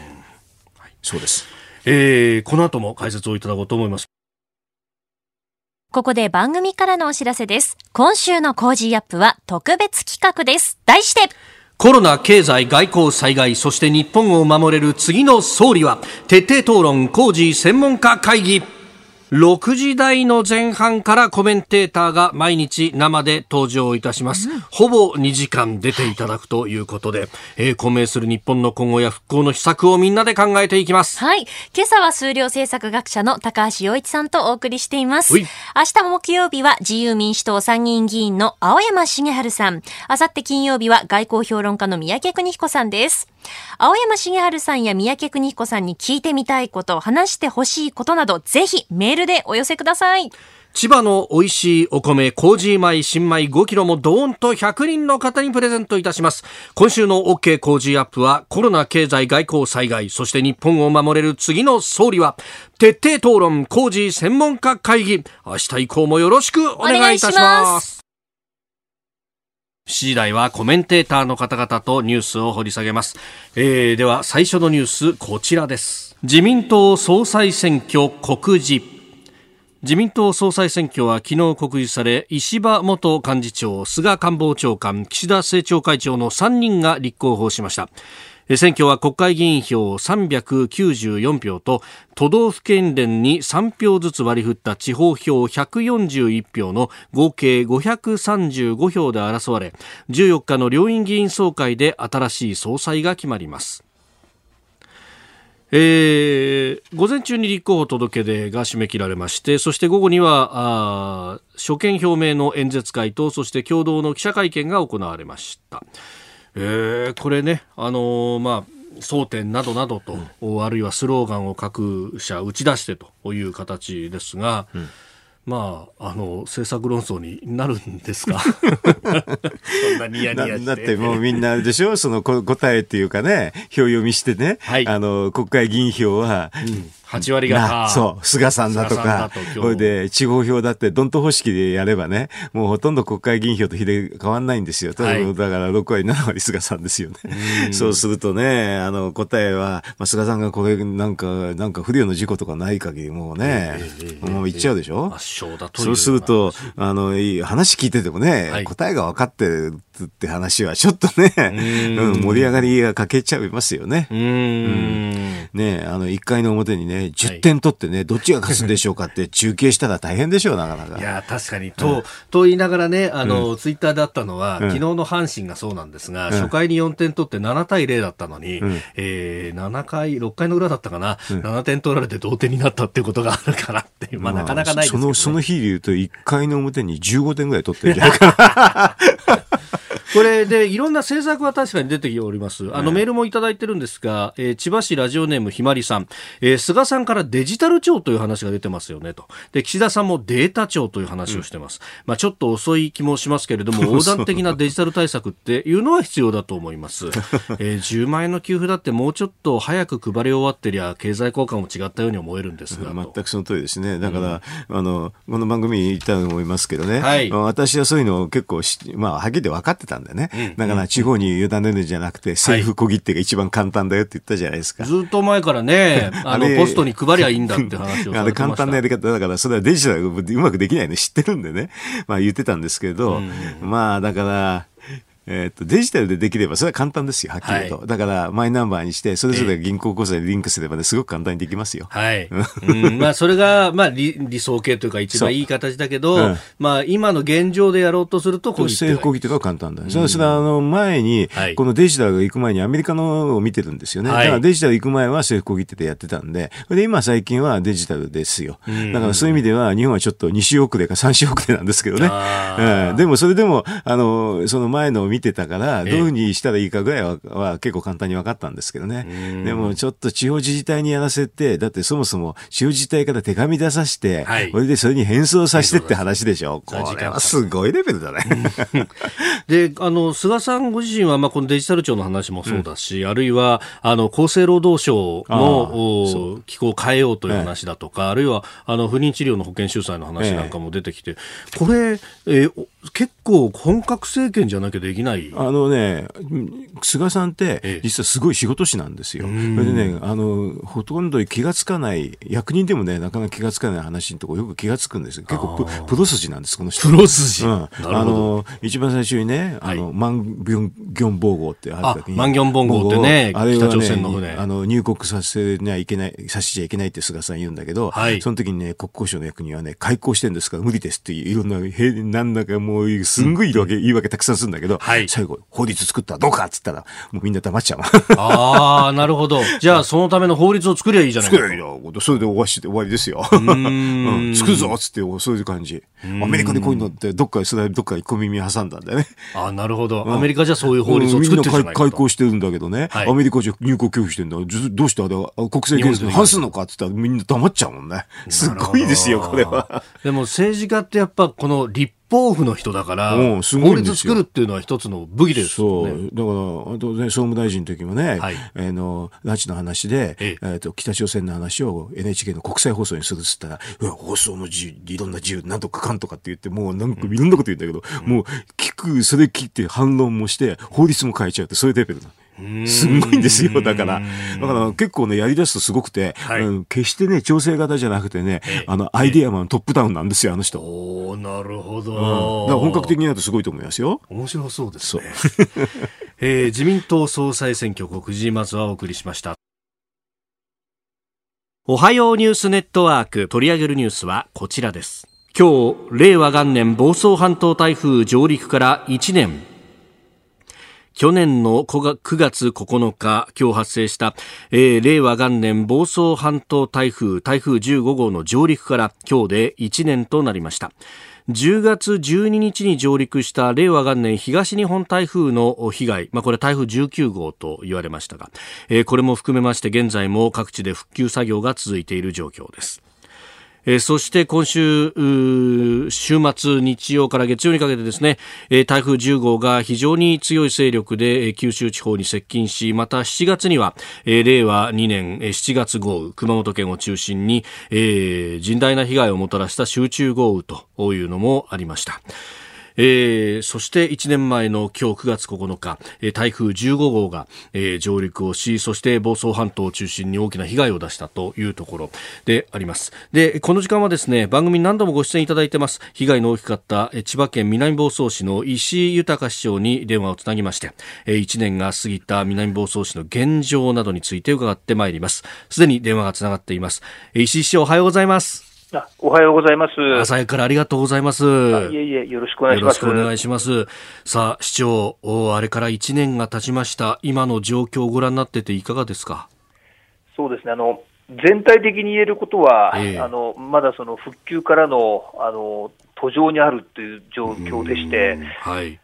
そうです。えー、この後も解説をいただこうと思います。ここで番組からのお知らせです。今週のコージーアップは特別企画です。題して、コロナ、経済、外交、災害、そして日本を守れる次の総理は、徹底討論、コージー専門家会議。6時台の前半からコメンテーターが毎日生で登場いたします。うん、ほぼ2時間出ていただくということで、えー、混迷する日本の今後や復興の秘策をみんなで考えていきます。はい。今朝は数量政策学者の高橋洋一さんとお送りしています。明日木曜日は自由民主党参議院議員の青山茂春さん。明後日金曜日は外交評論家の三宅邦彦さんです。青山茂春さんや三宅邦彦さんに聞いてみたいこと、話してほしいことなど、ぜひメールでお寄せください。千葉の美味しいお米、麹米、新米5キロもドーンと100人の方にプレゼントいたします。今週の OK 麹アップは、コロナ経済外交災害、そして日本を守れる次の総理は、徹底討論麹専門家会議。明日以降もよろしくお願いいたします。7時台はコメンテーターの方々とニュースを掘り下げます。えー、では最初のニュースこちらです。自民党総裁選挙告示。自民党総裁選挙は昨日告示され石破元幹事長菅官房長官岸田政調会長の3人が立候補しました。選挙は国会議員票394票と都道府県連に3票ずつ割り振った地方票141票の合計535票で争われ14日の両院議員総会で新しい総裁が決まります。えー、午前中に立候補届出が締め切られましてそして午後にはあ所見表明の演説会とそして共同の記者会見が行われました。えー、これね、あのー、まあ、争点などなどと、うん、あるいはスローガンを各社打ち出してという形ですが、うんまあ、あの、政策論争になるんですか？<laughs> そんなニヤニヤだってもうみんなでしょ？<laughs> その答えっていうかね、票読みしてね、はい、あの、国会議員票は、うん8割がそう、菅さんだとか、これで地方票だってドント方式でやればね、もうほとんど国会議員票と比例変わんないんですよ。はい、だから6割、7割菅さんですよね。そうするとね、あの答えは、まあ、菅さんがこれなんか、なんか不慮の事故とかない限りもうね、もう言っちゃうでしょ、圧勝だとそうすると、あの、話聞いててもね、はい、答えが分かってるって話はちょっとね、うん、盛り上がりが欠けちゃいますよね。うん、ねあの、1回の表にね、ね、10点取ってね、どっちが勝つんでしょうかって <laughs> 中継したら大変でしょう、なかなか。いや、確かに。と、と言いながらね、あの、ツイッターであったのは、昨日の阪神がそうなんですが、初回に4点取って7対0だったのに、えー、7回、6回の裏だったかな、うん、7点取られて同点になったっていうことがあるからっていう、まあ、なかなかないですけど、ね、その、その日で言うと、1回の表に15点ぐらい取ってるんじゃないかな。<laughs> これでいろんな政策は確かに出てきております。あの、メールもいただいてるんですが、えー、千葉市ラジオネームひまりさん、えー、菅さんからデジタル庁という話が出てますよねと。で、岸田さんもデータ庁という話をしてます。うん、まあちょっと遅い気もしますけれども、横断的なデジタル対策っていうのは必要だと思います。<laughs> えー、10万円の給付だってもうちょっと早く配り終わってりゃ、経済効果も違ったように思えるんですが。全くその通りですね。だから、うん、あの、この番組に言ったと思いますけどね。はい、私はそういうのを結構まあ、はっきり分かってたんでね。うん、だから地方に委ねるんじゃなくて、政府小切手が一番簡単だよって言ったじゃないですか。ずっと前からね、<laughs> あの、ポストに配りゃいいんだって話を <laughs> あれ簡単なやり方だから、それはデジタルうまくできないの知ってるんでね。まあ言ってたんですけど、まあだから、えっ、と、デジタルでできれば、それは簡単ですよ、はっきり言うと。はい、だから、マイナンバーにして、それぞれ銀行口座にリンクすればね、すごく簡単にできますよ。はい。うん、まあ、それが、まあ理、理想形というか、一番いい形だけど、うん、まあ、今の現状でやろうとすると、政府攻撃とかは簡単だ。うん、それは、あの、前に、はい、このデジタルが行く前にアメリカのを見てるんですよね。はい、だからデジタル行く前は政府攻撃ってやってたんで、で、今最近はデジタルですよ。だからそういう意味では、日本はちょっと2週遅れか3週遅れなんですけどね。うん、でも、それでも、あの、その前のを見てたから、どういうふうにしたらいいかぐらいはは結構簡単に分かったんですけどね。でも、ちょっと地方自治体にやらせて、だってそもそも地方自治体から手紙出させて、はい、それでそれに返送させてって話でしょ。これはすごいレベルだね。で、あの、菅さんご自身は、まあ、このデジタル庁の話もそうだし、うん、あるいは、あの、厚生労働省の機構を変えようという話だとか、あるいは、あの、不妊治療の保険収載の話なんかも出てきて、これ、えー、結構本格政権じゃなきゃできない。あのね、菅さんって、実はすごい仕事師なんですよ。でね、あの、ほとんど気がつかない、役人でもね、なかなか気がつかない話のところよく気がつくんです結構プロ筋なんです、この人。プロ筋、うん、あの、一番最初にね、あの、マンギョン、ギョンボーゴってある時に。マンギョンボンゴってね、あれは、ね、北朝鮮の船。あの、入国させにはいけない、させちゃいけないって菅さん言うんだけど、はい、その時にね、国交省の役人はね、開港してんですから無理ですっていろんな、なんだかもう、すんごい言い訳、言い訳たくさんするんだけど、はい、最後、法律作ったらどうかっつったら、もうみんな黙っちゃう。ああ、なるほど。<laughs> じゃあ、そのための法律を作りゃいいじゃないか。作りゃいいよ。それで終わし終わりですよ。<laughs> うん、作るぞっつって、そういう感じ。アメリカでこういうのって、どっかそれどっか小耳挟んだんだよね。あなるほど。アメリカじゃそういう法律を作ってるじゃないか開港してるんだけどね、はい、アメリカじゃ入国拒否してんだ。どうしてあれ国際原則に反するのかって言ったらみんな黙っちゃうもんね。すごいですよ、これは。でも政治家ってやっぱこの立法府の人だから、うん、すごい法律作るっていうのは一つの武器ですよね。そう。だから、あとね、総務大臣の時もね、はい、あの、拉致の話で、ええ。っと、北朝鮮の話を NHK の国際放送にするっつったら、放送の自由、いろんな自由、なんとかかんとかって言って、もうなんかいろんなこと言うんだけど、うん、もう聞く、それ聞いて反論もして、法律も変えちゃうって、そういうレベルなの。すごいんですよ。だから。だから結構ね、やり出すとすごくて、はい、うん、決してね、調整型じゃなくてね、あの、アイディアマントップダウンなんですよ、あの人。おなるほど、うん、だから本格的になるとすごいと思いますよ。面白そうですね。<laughs> えー、自民党総裁選挙告示、まずはお送りしました。おはようニュースネットワーク取り上げるニュースはこちらです。今日、令和元年房総半島台風上陸から1年。去年の9月9日、今日発生した、えー、令和元年房総半島台風、台風15号の上陸から今日で1年となりました。10月12日に上陸した令和元年東日本台風の被害、まあ、これ台風19号と言われましたが、えー、これも含めまして現在も各地で復旧作業が続いている状況です。えー、そして今週、週末、日曜から月曜にかけてですね、えー、台風10号が非常に強い勢力で、えー、九州地方に接近し、また7月には、えー、令和2年、えー、7月豪雨、熊本県を中心に、えー、甚大な被害をもたらした集中豪雨というのもありました。えー、そして1年前の今日9月9日、え、台風15号が、え、上陸をし、そして房総半島を中心に大きな被害を出したというところであります。で、この時間はですね、番組何度もご出演いただいてます、被害の大きかった千葉県南房総市の石井豊市長に電話をつなぎまして、1年が過ぎた南房総市の現状などについて伺ってまいります。すでに電話がつながっています。石井市長おはようございます。あおはようございます。朝からありがとうございます。いえいえ、よろしくお願いします。よろしくお願いします。さあ、市長、あれから1年が経ちました。今の状況をご覧になってていかがですか？そうですね。あの、全体的に言えることは、えー、あの、まだその復旧からの、あの、途上にあるという状況でして、はい。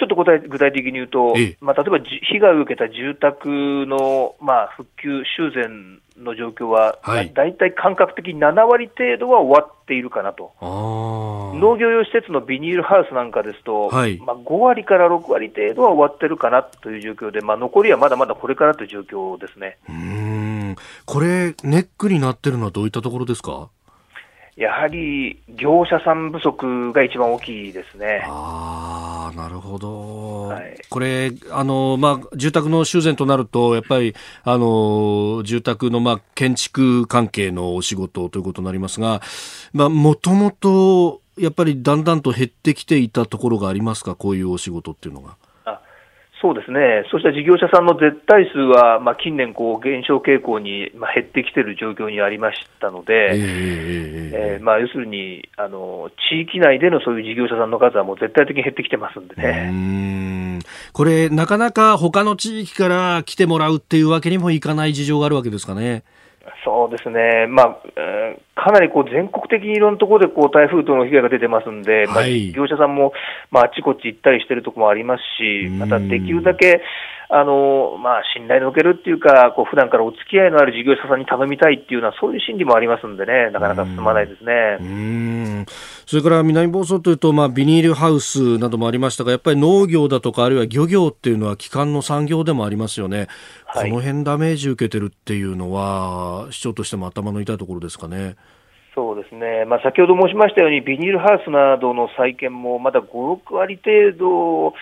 ちょっと具体具体的に言うと、ええ、まあ、例えば被害を受けた住宅の、まあ、復旧、修繕の状況は、はい、大体感覚的に7割程度は終わっているかなと、農業用施設のビニールハウスなんかですと、はい、まあ、5割から6割程度は終わってるかなという状況で、まあ、残りはまだまだこれからという状況ですね。うん。これ、ネックになってるのはどういったところですか？やはり業者さん不足が一番大きいですね。あなるほど、はい、これあの、まあ、住宅の修繕となると、やっぱりあの住宅の、まあ、建築関係のお仕事ということになりますが、もともとやっぱりだんだんと減ってきていたところがありますか、こういうお仕事っていうのが。あそうですね、そうした事業者さんの絶対数は、まあ、近年こう、減少傾向に、まあ、減ってきている状況にありましたので、えー、えー、まあ、要するにあの、地域内でのそういう事業者さんの数はもう絶対的に減ってきてますんでね。これ、なかなか他の地域から来てもらうっていうわけにもいかない事情があるわけですかね。そうですね、まあえー、かなりこう全国的にいろんなところでこう台風等の被害が出てますんで、はい、まあ、業者さんも、まあ、あっちこっち行ったりしてるところもありますし、またできるだけ、あのまあ、信頼のおけるっていうか、こう普段からお付き合いのある事業者さんに頼みたいっていうのは、そういう心理もありますんでね、なかなか進まないですね。うん。それから南房総というと、まあ、ビニールハウスなどもありましたが、やっぱり農業だとか、あるいは漁業っていうのは、基幹の産業でもありますよね、はい、この辺ダメージ受けてるっていうのは、市長としても頭の痛いところですかね。そうですね、まあ、先ほど申しましたように、ビニールハウスなどの再建もまだ5、6割程度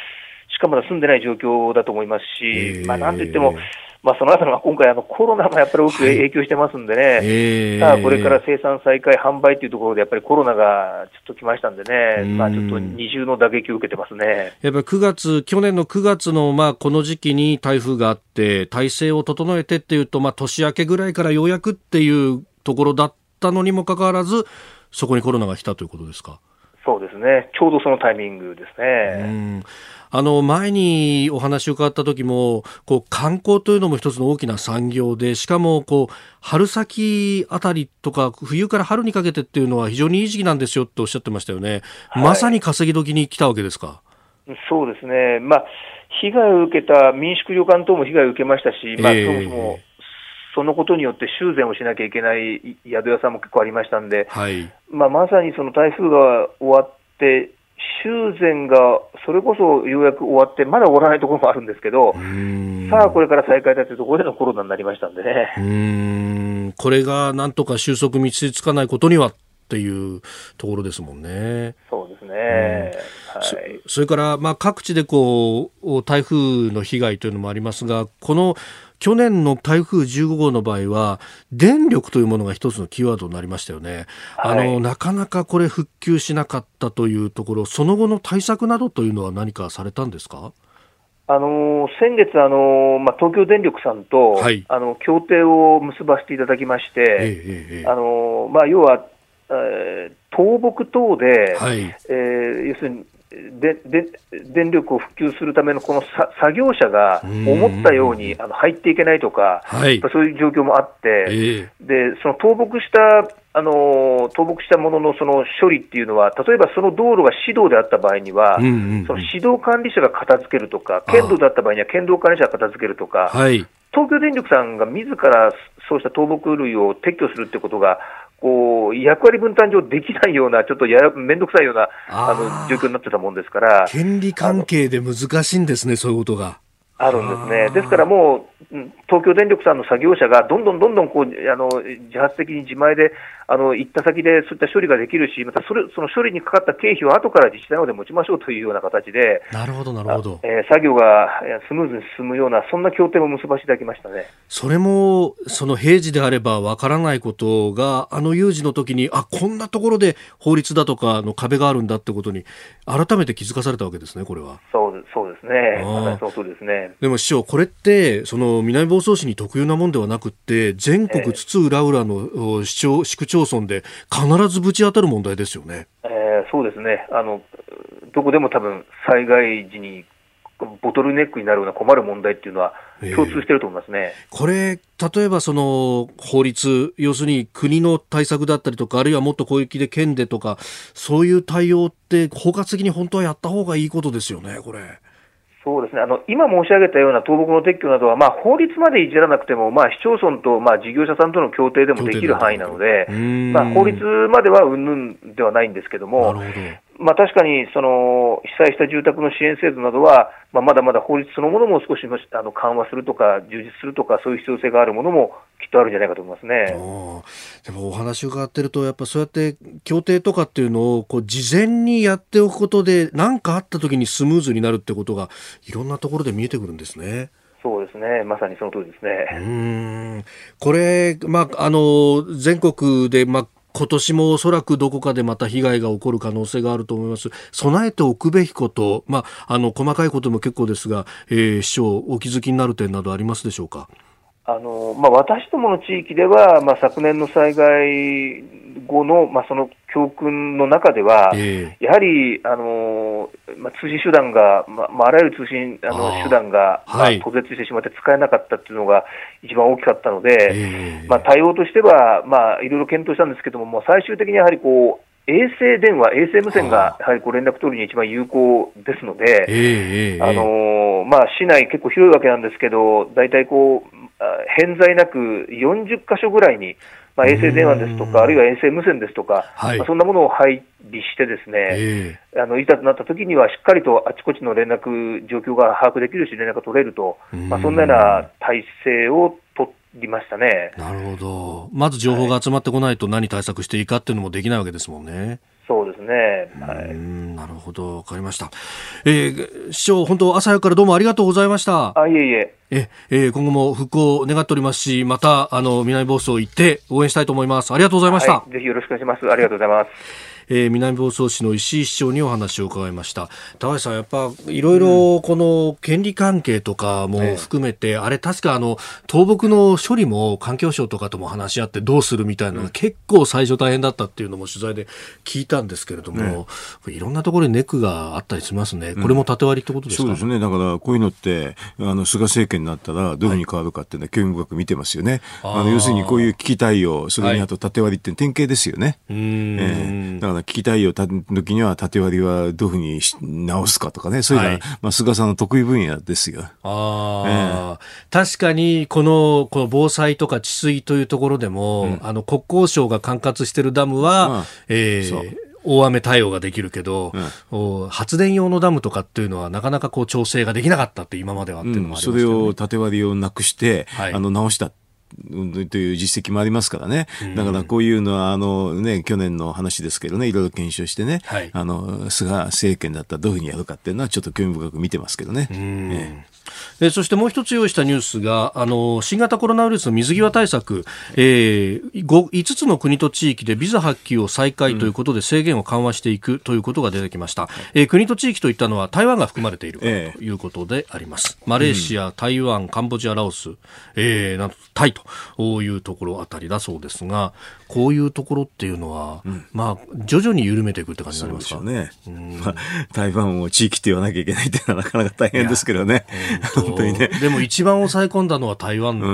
しかまだ住んでない状況だと思いますし、まあ、なんといっても、まあ、その後の今回、あのコロナがやっぱり大きく影響してますんでね、さあこれから生産再開、販売というところで、やっぱりコロナがちょっと来ましたんでね、まあ、ちょっと二重の打撃を受けてますね。やっぱり9月、去年の9月のまあこの時期に台風があって、体制を整えてっていうと、まあ、年明けぐらいからようやくっていうところだったのにもかかわらず、そこにコロナが来たということですか？そうですね、ちょうどそのタイミングですね。あの前にお話を伺った時もこう観光というのも一つの大きな産業でしかもこう春先あたりとか冬から春にかけてっていうのは非常にいい時期なんですよっておっしゃってましたよね、はい、まさに稼ぎ時に来たわけですか？そうですね、まあ、被害を受けた民宿旅館等も被害を受けましたし、まあ、そもそもそのことによって修繕をしなきゃいけない宿屋さんも結構ありましたんで、はい、まあ、まさにその台風が終わって、修繕がそれこそようやく終わって、まだ終わらないところもあるんですけど、さあ、これから再開だというところでのコロナになりましたんでね。うんこれがなんとか収束道つかないことにはっていうところですもんね。そうですね。はい、それから、まあ、各地でこう台風の被害というのもありますが、この去年の台風15号の場合は電力というものが一つのキーワードになりましたよね、はい、あのなかなかこれ復旧しなかったというところその後の対策などというのは何かされたんですか？あの先月、あのまあ、東京電力さんと、はい、あの協定を結ばせていただきまして、えええ、あのまあ、要は、えー、倒木等で、はい、えー、要するにでで電力を復旧するためのこのさ作業者が思ったようにあの入っていけないとか、はい、そういう状況もあって、えー、でその倒木したあの倒木したもののその処理っていうのは、例えばその道路が市道であった場合には、うんうんうん、その市道管理者が片付けるとか、県道だった場合には県道管理者が片付けるとか、はい、東京電力さんが自らそうした倒木類を撤去するってことが、こう役割分担上できないような、ちょっとや面倒くさいようなあの状況になってたもんですから、権利関係で難しいんですね、そういうことが。あるんですね。ですからもう、東京電力さんの作業者がどんどんどんどんこうあの自発的に自前であの行った先でそういった処理ができるし、またそれその処理にかかった経費を後から自治体の方で持ちましょうというような形で、なるほど、なるほど、えー、作業がスムーズに進むような、そんな協定も結ばせていただきましたね。それも、その平時であればわからないことが、あの有事の時に、あこんなところで法律だとかの壁があるんだってことに、改めて気づかされたわけですね、これは。そうそうですね、そうですね。でも市長、これって、その南房総市に特有なもんではなくて、全国津々浦々の市町市区町村で必ずぶち当たる問題ですよね。えー、そうですねあのどこでも多分災害時にボトルネックになるような困る問題っていうのは共通してると思いますね、えー、これ、例えばその法律、要するに国の対策だったりとか、あるいはもっと攻撃で県でとか、そういう対応って、包括的に本当はやった方がいいことですよね、これ。そうですね。あの今申し上げたような倒木の撤去などは、まあ、法律までいじらなくても、まあ、市町村と、まあ、事業者さんとの協定でもできる範囲なので、まあ、法律まではうんぬんではないんですけども、まあ、確かにその被災した住宅の支援制度などは、まあ、まだまだ法律そのものも少しあの緩和するとか、充実するとか、そういう必要性があるものもきっとあるんじゃないかと思いますねでもお話伺ってると、やっぱそうやって協定とかっていうのをこう事前にやっておくことで、何かあったときにスムーズになるってことが、いろんなところで見えてくるんですね。そうですね、まさにその通りですね。うんこれ、まあ、あの全国で、まあ、今年もおそらくどこかでまた被害が起こる可能性があると思います。備えておくべきこと、まあ、あの、細かいことも結構ですが、えー、市長、お気づきになる点などありますでしょうか？あのまあ、私どもの地域では、まあ、昨年の災害後の、まあ、その教訓の中では、えー、やはりあの、まあ、通信手段が、まあ、あらゆる通信あの手段が、はい、まあ、途絶してしまって使えなかったっていうのが一番大きかったので、えー、まあ、対応としては、まあ、いろいろ検討したんですけども、もう最終的にやはりこう、衛星電話、衛星無線がやはりこう連絡取りに一番有効ですので、あのまあ、市内結構広い。わけなんですけど、大体こう、偏在なく40箇所ぐらいに、まあ、衛星電話ですとか、あるいは衛星無線ですとか、はい、まあ、そんなものを配備して、ですね、えー、あのいざとなった時には、しっかりとあちこちの連絡、状況が把握できるし、連絡が取れると、まあ、そんなような体制を取りましたね。なるほど、まず情報が集まってこないと、何対策していいかっていうのもできないわけですもんね。そうですね。はい。なるほど、わかりました。えー、市長、本当朝早くからどうもありがとうございました。あ、いえいえ。え、えー、今後も復興を願っておりますし、また、あの、南房総行って応援したいと思います。ありがとうございました。はい、ぜひよろしくお願いします。ありがとうございます。えー、南房総市の石井市長にお話を伺いました。高橋さんやっぱいろいろこの権利関係とかも含めて、うん、あれ確かあの倒木の処理も環境省とかとも話し合ってどうするみたいなのが結構最初大変だったっていうのも取材で聞いたんですけれども、うん、いろんなところにネックがあったりしますね。これも縦割りってことですか、そうですね。だからこういうのってあの菅政権になったらどういうふうに変わるかっていうのは興味深く見てますよね、あの要するにこういう危機対応それにあと縦割りって典型ですよね、はい、えー、だから危機対応時には縦割りはどういうふうに直すかとかね、そういうのは、はい、まあ、菅さんの得意分野ですよ。あえー、確かに、この、この防災とか治水というところでも、うん、あの、国交省が管轄しているダムは、まあ、えー、大雨対応ができるけど、うん、発電用のダムとかっていうのはなかなかこう調整ができなかったって今まではっていうのもありますよね、うん、それを縦割りをなくして、はい、あの直したという実績もありますからね。だからこういうのは、あのね、去年の話ですけどね、いろいろ検証してね、はい、あの、菅政権だったらどういうふうにやるかっていうのはちょっと興味深く見てますけどね。ええ、そしてもう一つ用意したニュースが、あの、新型コロナウイルスの水際対策、えー、5, つの国と地域でビザ発給を再開ということで制限を緩和していくということが出てきました。うん、えー、国と地域といったのは台湾が含まれているということであります。えマレーシア、台湾、カンボジア、ラオス、えー、なんとタイというところあたりだそうですが、こういうところっていうのは、うん、まあ、徐々に緩めていくって感じになりますか？ね。まあ、台湾を地域って言わなきゃいけないっていうのはなかなか大変ですけどね。<laughs> 本当にね。でも一番抑え込んだのは台湾と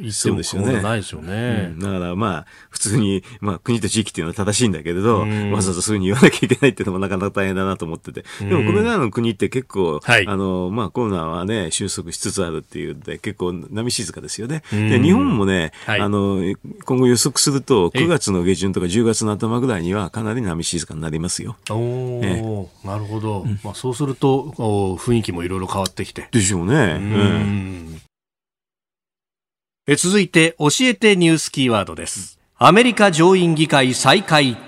言っても過言ないですよね。だからまあ、普通に、まあ、国と地域っていうのは正しいんだけれど、わざわざそういうふうに言わなきゃいけないっていうのもなかなか大変だなと思ってて。でも、これらの国って結構、はい、あの、まあ、コロナはね、収束しつつあるっていうんで、結構波静かですよね。で、日本もね、はい、あの、今後予測すると、9月の下旬とか10月の頭ぐらいにはかなり波静かになりますよ。おええ、なるほど。うん、まあ、そうすると、雰囲気もいろいろ変わってきて。でしょうね。うんえ続いて、教えてニュースキーワードです。アメリカ上院議会再開。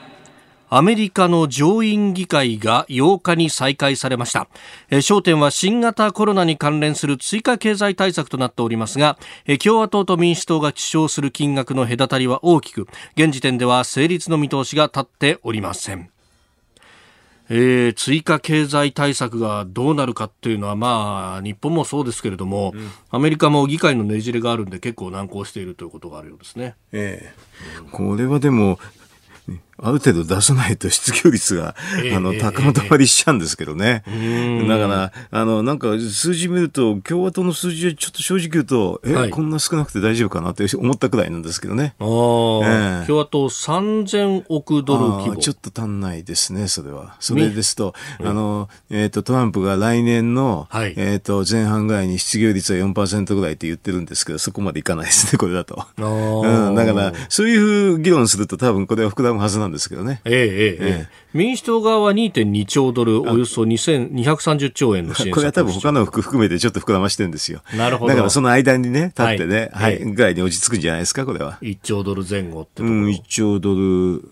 アメリカの上院議会が8日に再開されました。焦点は新型コロナに関連する追加経済対策となっておりますが、共和党と民主党が主張する金額の隔たりは大きく、現時点では成立の見通しが立っておりません。えー、追加経済対策がどうなるかっていうのは、まあ、日本もそうですけれども、うん、アメリカも議会のねじれがあるんで結構難航しているということがあるようですね。ええー、これはでも、ある程度出さないと失業率が、えー、あの、高またまりしちゃうんですけどね。えー、だから、あの、なんか数字見ると、共和党の数字はちょっと正直言うと、え、はい、こんな少なくて大丈夫かなって思ったくらいなんですけどね。ああ、えー、共和党3000億ドル規模。ちょっと足んないですね、それは。それですと、あの、えっ、ー、と、トランプが来年の、はい、えっ、と、前半ぐらいに失業率は4%ぐらいって言ってるんですけど、そこまでいかないですね、これだと。うん、だから、そういう議論すると多分これは膨らむはずなんですけどね。ええええええ、民主党側は2.2兆ドル、およそ2230兆円の支援これは多分他の含めてちょっと膨らましてるんですよ。なるほど。だからその間にね、立ってね、はい、はい、ぐらいに落ち着くんじゃないですか、これは。1兆ドル前後ってところ。うん、1兆ドル、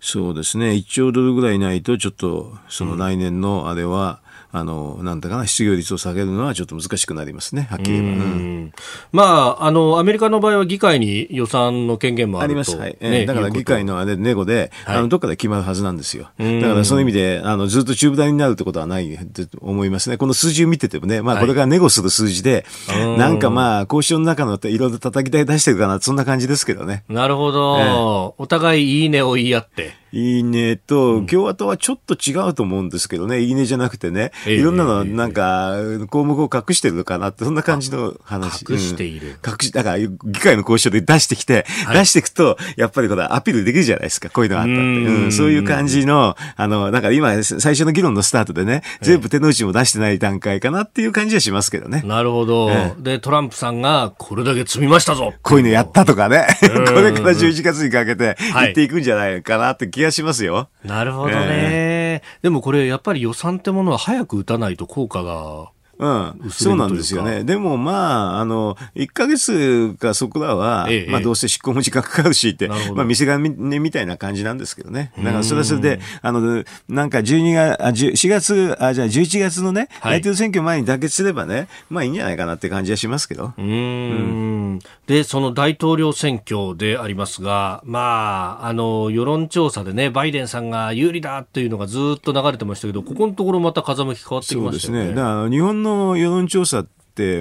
そうですね、1兆ドルぐらいないと、ちょっと、その来年のあれは、あの、なんだかな、失業率を下げるのはちょっと難しくなりますね、はっきり言えば。うん、まあ、あの、アメリカの場合は議会に予算の権限もあります。はい。ね、だから議会のあれ、ネゴで、はい、あの、どっかで決まるはずなんですよ。だからそういう意味で、あの、ずっと中部大になるってことはないと思いますね。この数字を見ててもね、まあ、これがネゴする数字で、はい、なんかまあ、交渉の中のいろいろ叩き台出してるかな、そんな感じですけどね。なるほど。えー、お互いいいねを言い合って。いいねと、共和党はちょっと違うと思うんですけどね、いいねじゃなくてね、いろんなのなんか、項目を隠してるのかなって、そんな感じの話。隠している。隠し、だから、議会の交渉で出してきて、出していくと、やっぱりこれアピールできるじゃないですか、こういうのがあったって。うん、そういう感じの、あの、だから今、最初の議論のスタートでね、全部手の内も出してない段階かなっていう感じはしますけどね。なるほど。で、トランプさんが、これだけ積みましたぞ。こういうのやったとかね。<laughs> これから11月にかけて、言っていくんじゃないかなって気がしますよ。なるほどね、えー、でもこれやっぱり予算ってものは早く打たないと効果がうん、そうなんですよね。でもまあ、あの、1か月かそこらは、ええ、まあどうせ執行も時間かかるしって、まあ見せ金みたいな感じなんですけどね。だからそれはそれで、あの、なんか12月、あ4月、あ、じゃあ11月のね、大統領選挙前に妥結すればね、まあいいんじゃないかなって感じはしますけど。うんうんで、その大統領選挙でありますが、まあ、あの、世論調査でね、バイデンさんが有利だっていうのがずっと流れてましたけど、ここのところまた風向き変わってきましたよね。そうですね。だから日本の世論調査っ、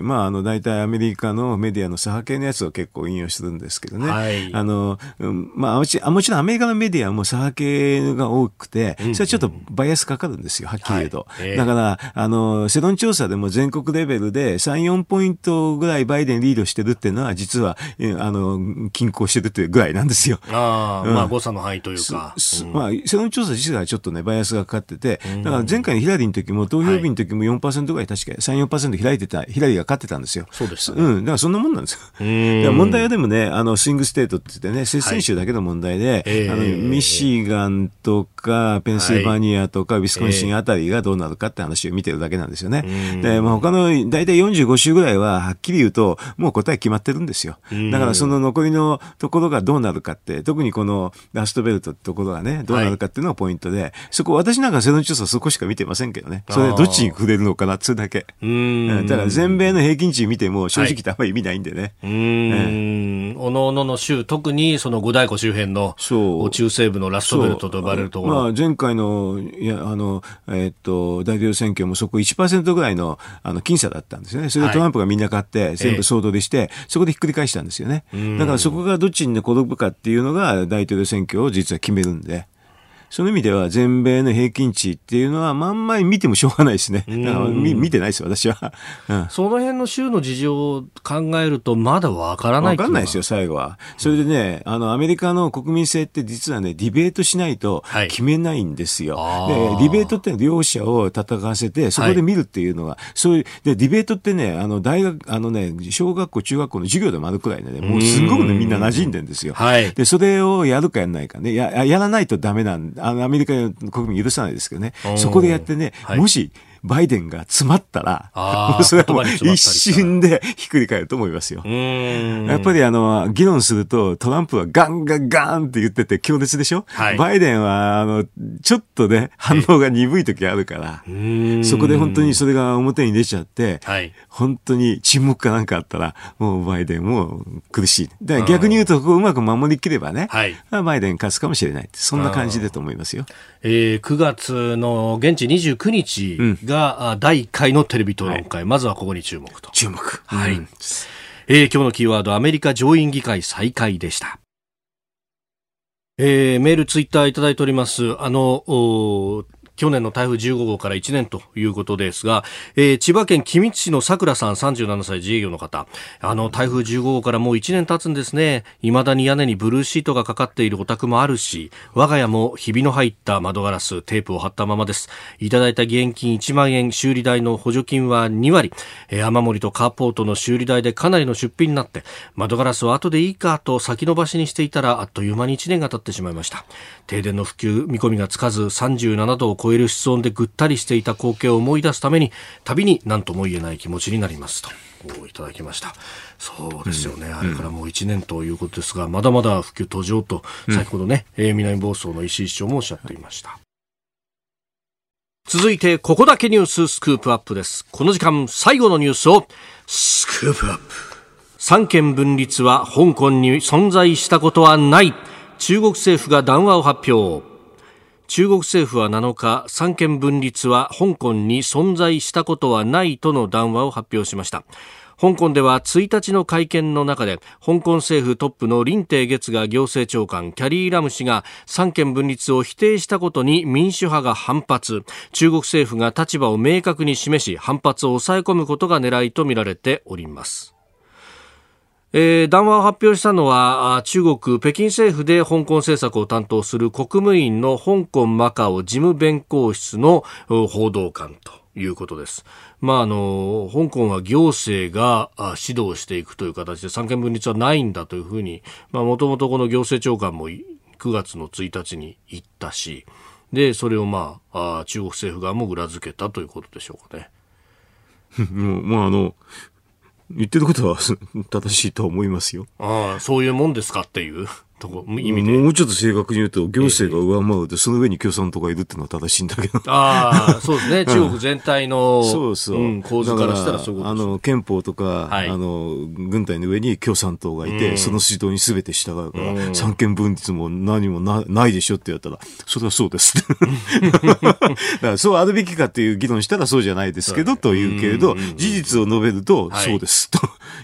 まあ、あの、大体アメリカのメディアの左派系のやつを結構引用するんですけどね。はい、あの、まあ、もちろんアメリカのメディアも左派系が多くて、それはちょっとバイアスかかるんですよ、はっきり言うと。はいえー、だから、あの、世論調査でも全国レベルで3、4ポイントぐらいバイデンリードしてるっていうのは、実は、あの、均衡してるっていうぐらいなんですよ。ああ、うん、まあ、誤差の範囲というか。うん、まあ、世論調査自体はちょっとね、バイアスがかかってて、だから前回のヒラリーの時も、投票日の時も4%ぐらい確か、3、4%開いてた、ヒラリーが勝ってたんですよ。よ。そうです、ね、うん。だからそんなもんなんですよ。問題はでもね、あの、スイングステートって言ってね、接戦州だけの問題で、はいあの、ミシガンとか、ペンシルバニアとか、ウィスコンシンあたりがどうなるかって話を見てるだけなんですよね。で、まあ、他の、大体45州ぐらいは、はっきり言うと、もう答え決まってるんですよ。だからその残りのところがどうなるかって、特にこのラストベルトってところがね、どうなるかっていうのがポイントで、はい、そこ、私なんか世論調査そこしか見てませんけどね。それどっちに触れるのかなっつうだけ。だから全米の平均値見ても、正直言ってあんまり意味ないんでね。はい、うん。おのおのの州、特にその五大湖周辺の中西部のラストベルトと呼ばれるところ。まあ、前回の、いや、あの、えー、っと、大統領選挙もそこ1%ぐらいの、あの、僅差だったんですよね。それでトランプがみんな勝って、全部総取りして、そこでひっくり返したんですよね。だからそこがどっちに転ぶかっていうのが大統領選挙を実は決めるんで。その意味では全米の平均値っていうのは、まんまり見てもしょうがないですね。だから見見てないです私は、うん。その辺の州の事情を考えると、まだわからないわかんないですよ、最後は。それでね、あの、アメリカの国民性って実はね、ディベートしないと決めないんですよ。はい、で、ディベートって両者を戦わせて、そこで見るっていうのが、はい、そういう、で、ディベートってね、あの、大学、あのね、小学校、中学校の授業でもあるくらいね、もうすごくね、みんな馴染んでんですよ。はい、で、それをやるかやらないかね、や、やらないとダメなんあの、アメリカ国民許さないですけどね、そこでやってね、はい、もし、バイデンが詰まったら、<laughs> それはもう一瞬でひっくり返ると思いますよ。やっぱりあの、議論するとトランプはガンガンガンって言ってて強烈でしょ、はい、バイデンは、あの、ちょっとね、反応が鈍い時あるから、そこで本当にそれが表に出ちゃって、はい、本当に沈黙かなんかあったら、もうバイデンも苦しい。逆に言うと、こうまく守りきればね、はい、バイデン勝つかもしれない。そんな感じだと思いますよ。えー、9月の現地29日が、うん、第1回のテレビ討論会、はい、まずはここに注目と。注目。はい。うん、えー、今日のキーワード、アメリカ上院議会再開でした。えー、メール、ツイッターいただいております。あの、去年の台風15号から1年ということですが、えー、千葉県君津市のさくらさん37歳自営業の方、あの台風15号からもう1年経つんですね。未だに屋根にブルーシートがかかっているお宅もあるし、我が家もひびの入った窓ガラス、テープを貼ったままです。いただいた義援金1万円、修理代の補助金は2割、えー、雨漏りとカーポートの修理代でかなりの出費になって、窓ガラスは後でいいかと先延ばしにしていたら、あっという間に1年が経ってしまいました。停電の普及見込みがつかず37度を超える室温でぐったりしていた光景を思い出すために旅に何とも言えない気持ちになりますといただきましたそうですよね、うん、あれからもう1年ということですが、まだまだ普及途上と先ほどね、うん、南房総の石井市長もおっしゃっていました続いて、ここだけニューススクープアップです。この時間、最後のニュースを、スクープアップ。三権分立は香港に存在したことはない。中国政府が談話を発表。中国政府は7日、三権分立は香港に存在したことはないとの談話を発表しました。香港では1日の会見の中で香港政府トップの林鄭月が行政長官キャリー・ラム氏が三権分立を否定したことに民主派が反発中国政府が立場を明確に示し反発を抑え込むことが狙いとみられておりますえー、談話を発表したのは中国北京政府で香港政策を担当する国務院の香港マカオ事務弁公室の報道官ということです。まあ、あの、香港は行政が指導していくという形で三権分立はないんだというふうに、まあ、もともとこの行政長官も9月の1日に言ったし、で、それをまあ、中国政府側も裏付けたということでしょうかね。<laughs> もう、まあ、あの、言ってることは <laughs> 正しいと思いますよ。ああ、そういうもんですかっていう。とこ意味で。もうちょっと正確に言うと、行政が上回るで、その上に共産党がいるっていうのは正しいんだけど。ああ、そうですね。中国全体の、そうそう、うん、構図からしたらそういうことあの、憲法とか、はい、あの、軍隊の上に共産党がいて、うん、その指導に全て従うから、うん、三権分立も何もなないでしょって言ったら、それはそうです。<laughs> だからそうあるべきかっていう議論したらそうじゃないですけど、というけれど、事実を述べると、そうです、と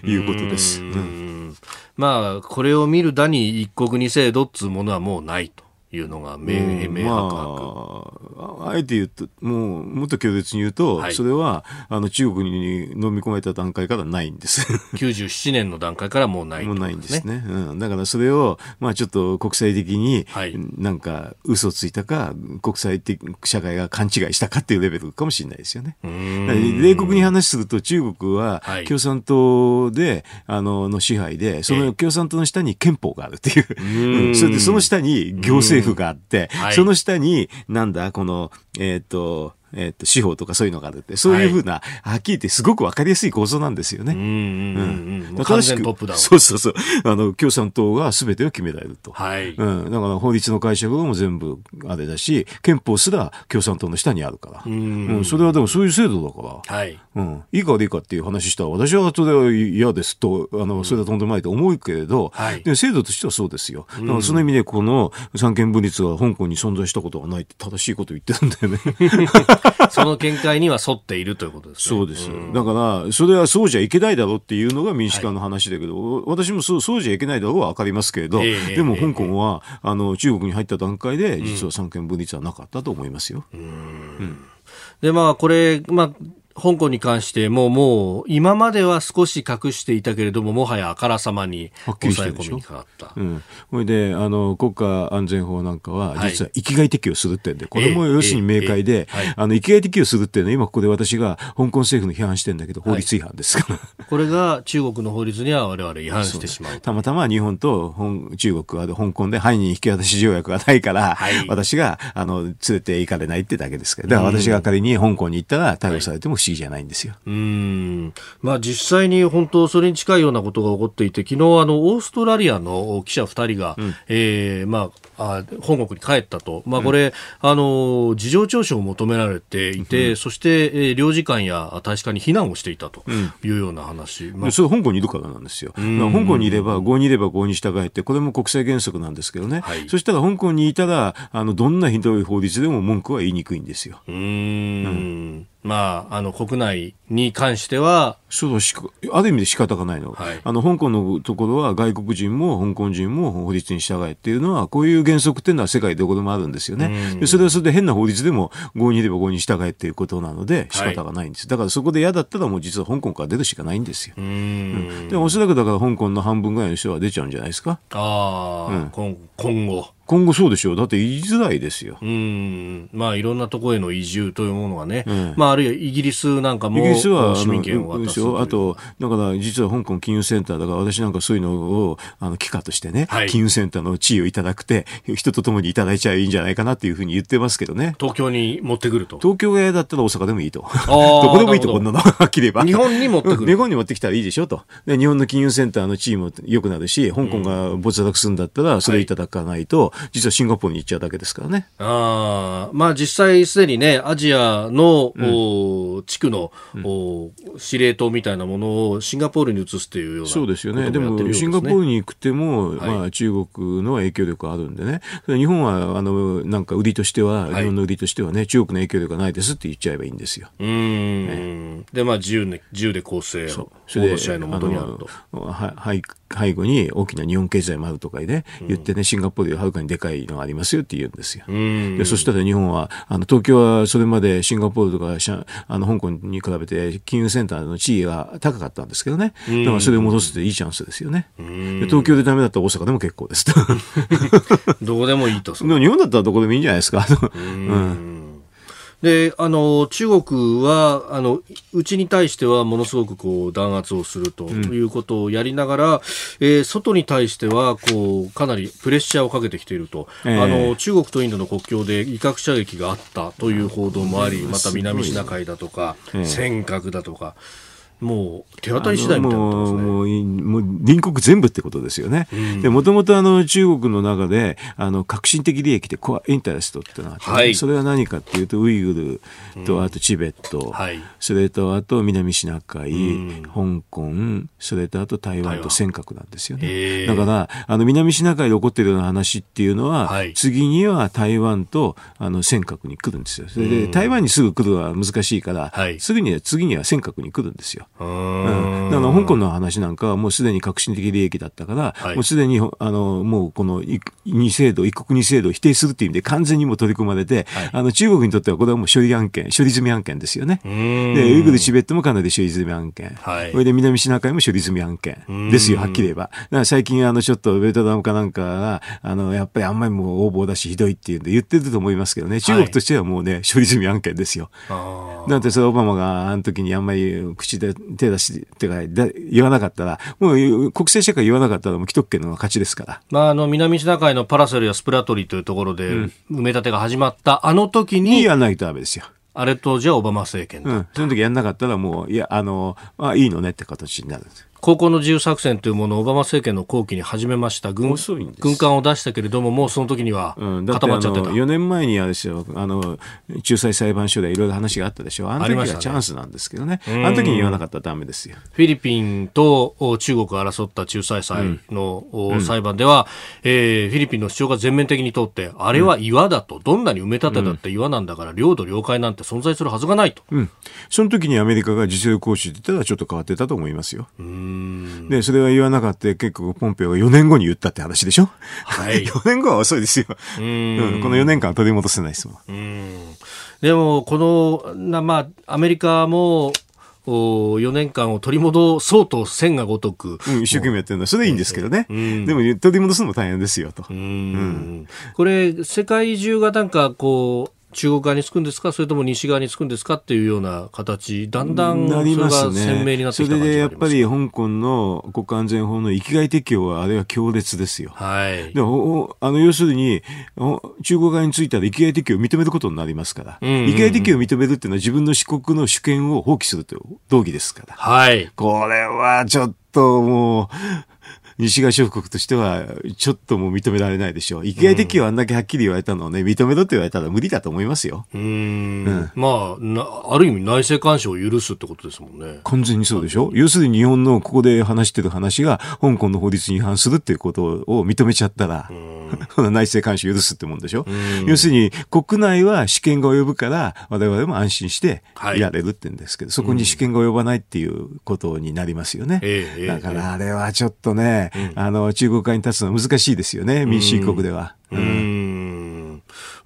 いうことです。まあ、これを見るだに一国二制度っつうものはもうないと。いうのが明,、明白、まあ、あえて言うと、もう、もっと強烈に言うと、はい、それは、あの、中国に飲み込まれた段階からないんです。<laughs> 97年の段階からもうない、ね、もうないんですね。うん。だからそれを、まあちょっと国際的に、なんか嘘ついたか、国際的社会が勘違いしたかっていうレベルかもしれないですよね。冷酷に話すると中国は共産党で、あの、の支配で、その共産党の下に憲法があるっていう。うん、それでその下に行政政府があって、はい、その下に、なんだ、この、えっ、ー、と、えっ、と、司法とかそういうのがあるって、そういうふうな、はい、はっきり言ってすごくわかりやすい構造なんですよね。うんうんうん。完全トップダウン。そうそうそう。あの、共産党が全てを決められると。はい。うん。だから法律の解釈も全部あれだし、憲法すら共産党の下にあるから。うん,、うん。それはでもそういう制度だから。はい。うん。いいか悪いかっていう話したら、私はそれは嫌ですと、あの、それはとんでもないと思うけれど、はい。で、制度としてはそうですよ。だからその意味でこの三権分立が香港に存在したことはないって正しいこと言ってるんだよね。<laughs> その見解には沿っているということですね。そうです。だから、それはそうじゃいけないだろうっていうのが民主化の話だけど、はい、私もそうそうじゃいけないだろうはわかりますけれど、えー、でも香港は、あの、中国に入った段階で、実は三権分立はなかったと思いますよ。うん。うん、で、まあ、これ、まあ、香港に関してももう今までは少し隠していたけれどももはやあからさまに抑え込みにかかった。うん、それであの国家安全法なんかは実は域外適用するってんで、これも要するに明快で、あの域外適用するっていうのは今ここで私が香港政府の批判してんだけど法律違反ですから、はい、これが中国の法律には我々違反してしまうたまたま日本と本中国は香港で犯人引き渡し条約がないから、はい、私があの連れて行かれないってだけですから、だから私が仮に香港に行ったら逮捕されても不思議じゃないんですよ。うん。まあ実際に本当それに近いようなことが起こっていて、昨日あのオーストラリアの記者2人が、うん、えー、まあ、あ本国に帰ったと、まあ、これ、うん、あの事情聴取を求められていて、うん、そして、えー、領事館や大使館に避難をしていたというような話、まあ、それ香港にいるからなんですよ、まあ、香港にいれば、合にいれば合に従えて、これも国際原則なんですけどね、はい、そしたら香港にいたら、あのどんなひどい法律でも文句は言いにくいんですよ。うんまあ、あの国内に関してはそうしある意味で仕方がないの、はい、あの香港のところは外国人も香港人も法律に従えっていうのはこういう原則っていうのは世界どこでもあるんですよね、でそれはそれで変な法律でも合にいれば合に従えっていうことなので仕方がないんです、はい、だからそこで嫌だったらもう実は香港から出るしかないんですよ、うん、でおそらくだから香港の半分ぐらいの人は出ちゃうんじゃないですか。ああ、うん、今後今後そうでしょう。だって言いづらいですよ。うん。まあいろんなところへの移住というものがね。うん、まああるいはイギリスなんかも。イギリスは市民権を渡すあと、だから実は香港金融センターだから私なんかそういうのを、あの、機関としてね、はい、金融センターの地位をいただくて、人と共にいただいちゃいいんじゃないかなっていうふうに言ってますけどね。東京に持ってくると。東京が嫌だったら大阪でもいいと。<laughs> どこでもいいと、こんなの。はっきり言えば。日本に持ってくる。日本に持ってきたらいいでしょと。で、日本の金融センターの地位も良くなるし、香港が没落するんだったら、それいただかないと、実はシンガポールに行っちゃうだけですからね。あまあ実際すでにね、アジアの、うん、地区の、うん、司令塔みたいなものをシンガポールに移すっていうようなそうですよね。でも、シンガポールに行くても、はい、まあ中国の影響力あるんでね。日本は、あの、なんか売りとしては、日本の売りとしてはね、中国の影響力がないですって言っちゃえばいいんですよ。うん、ね、で、まあ自由,、ね、自由で構成を、それで、の元にあると。ははい背後に大きな日本経済もあるとかね、言ってね、シンガポールよりはるかにでかいのがありますよって言うんですよ。でそしたら日本は、あの、東京はそれまでシンガポールとかあの香港に比べて金融センターの地位が高かったんですけどね。だからそれを戻すっていいチャンスですよね。で東京でダメだったら大阪でも結構ですと。<laughs> どこでもいいと。日本だったらどこでもいいんじゃないですか。うんで、あの、中国は、あの、うちに対してはものすごくこう、弾圧をするということをやりながら、うん、えー、外に対しては、こう、かなりプレッシャーをかけてきていると、えー、あの、中国とインドの国境で威嚇射撃があったという報道もあり、また南シナ海だとか、尖閣だとか、もう手当たり次第みたいなことですね。もう、もう隣国全部ってことですよね。うん、で、もともとあの中国の中で、あの、革新的利益でコアインタレストってのがあって、はい、それは何かっていうと、ウイグルと、あとチベット、うんはい、それとあと南シナ海、うん、香港、それとあと台湾と尖閣なんですよね。だから、あの、南シナ海で起こっているような話っていうのは、はい、次には台湾とあの尖閣に来るんですよ。それで、台湾にすぐ来るのは難しいから、すぐには次には尖閣に来るんですよ。うん、だから香港の話なんかはもうすでに革新的利益だったから、はい、もうすでにあのもうこの二制度、一国二制度を否定するっていう意味で完全にも取り組まれて、はい、あの中国にとってはこれはもう処理案件、処理済み案件ですよね。で、ウイグル、チベットもかなり処理済み案件。はい、これで南シナ海も処理済み案件ですよ、はっきり言えば。だから最近あのちょっとベトナムかなんかが、あの、やっぱりあんまりもう横暴だしひどいっていうんで言ってると思いますけどね、中国としてはもうね、処理済み案件ですよ。なんてそれオバマがあの時にあんまり口で手出し、ってか、言わなかったら、もう国際社会言わなかったら、もう既得権の勝ちですから。まあ、あの、南シナ海のパラセルやスプラトリというところで、埋め立てが始まった、あの時に。やらないとダメですよ。あれとじゃあオバマ政権うん、その時やんなかったらもう、いや、あの、あいいのねって形になるんです。高校の自由作戦というものをオバマ政権の後期に始めました。軍軍艦を出したけれどももうその時には固まっちゃってた、うん、4年前にあれですよ。あの仲裁裁判所でいろいろ話があったでしょ。あの時はチャンスなんですけどね、ね、あの時に言わなかったらダメですよ。フィリピンと中国が争った仲裁裁の、うん、裁判では、えー、フィリピンの主張が全面的に通ってあれは岩だと、どんなに埋め立てだって岩なんだから、領土領海なんて存在するはずがないと、その時にアメリカが実力行使って言ったらちょっと変わってたと思いますよでそれは言わなかった結構ポンペオが4年後に言ったって話でしょ？はい。<laughs> 4年後は遅いですよ。うん、この4年間取り戻せないですもん。うん。でも、この、なまあ、アメリカも、お4年間を取り戻そうと線がごとく、うん、一生懸命やってるの。はそれでいいんですけどね、うん、でも取り戻すのも大変ですよと、うん、これ世界中がなんかこう中国側につくんですか、それとも西側につくんですか？っていうような形、だんだんそれが鮮明になってきた、ね、それでやっぱり香港の国家安全法の域外適用は、あれは強烈ですよ。はい、でもあの要するに、中国側についたら域外適用を認めることになりますから、うんうんうん、域外適用を認めるっていうのは、自分の四国の主権を放棄するという道義ですから。はい、これはちょっともう、西側諸国としては、ちょっともう認められないでしょう。域外適用あんだけはっきり言われたのをね、認めろって言われたら無理だと思いますよ。うん。うん、まあある意味内政干渉を許すってことですもんね。完全にそうでしょ？要するに日本のここで話してる話が、香港の法律に違反するっていうことを認めちゃったら、<laughs> 内政干渉を許すってもんでしょ？要するに、国内は試験が及ぶから、我々も安心してい。られるって言うんですけど、はい、そこに試験が及ばないっていうことになりますよね。だからあれはちょっとね、あの、中国側に立つのは難しいですよね、民主主義国では。うん。うん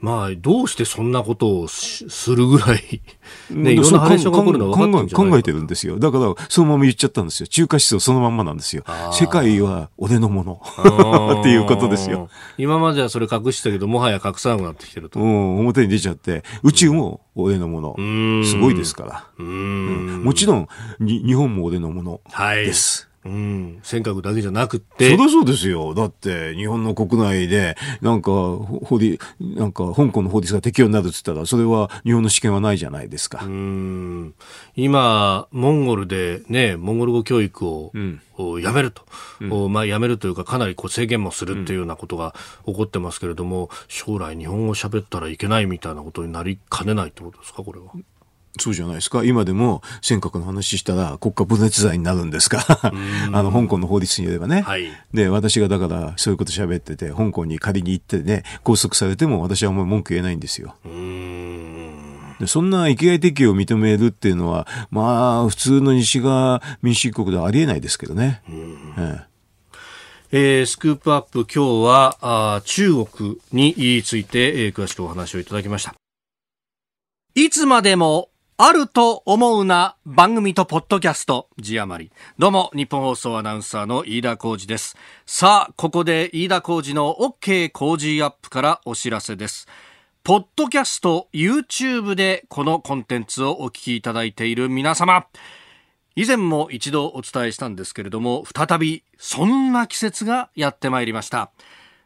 まあ、どうしてそんなことをするぐらい、ね、いろんなハレーションが起こるのは分かって考えてるんですよ。だから、そのまま言っちゃったんですよ。中華思想そのまんまなんですよ。世界は俺のもの。<laughs> っていうことですよ。今まではそれ隠してたけど、もはや隠さなくなってきてると。うん、表に出ちゃって、宇宙も俺のもの。すごいですから。うん、もちろん、日本も俺のものです。はいうん、尖閣だけじゃなくて。そりゃそうですよ。だって、日本の国内で、なんか、法律、なんか、香港の法律が適用になるって言ったら、それは日本の試験はないじゃないですか。うん。今、モンゴルでね、モンゴル語教育を、うん、やめると、うん、まあ、やめるというか、かなりこう制限もするっていうようなことが起こってますけれども、将来日本語喋ったらいけないみたいなことになりかねないってことですか、これは。そうじゃないですか。今でも尖閣の話したら国家分裂罪になるんですかあの、香港の法律によればね。はい、で、私がだからそういうこと喋ってて、香港に仮に行ってね、拘束されても私はもう文句言えないんですよ。でそんな域外適用を認めるっていうのは、まあ、普通の西側民主主義国ではありえないですけどね。えええー、スクープアップ今日はあ中国について、えー、詳しくお話をいただきました。いつまでもあると思うな番組とポッドキャスト。字余り。どうも日本放送アナウンサーの飯田浩二です。さあここで飯田浩二の OK 工事アップからお知らせです。ポッドキャスト YouTube でこのコンテンツをお聞きいただいている皆様。以前も一度お伝えしたんですけれども再びそんな季節がやってまいりました。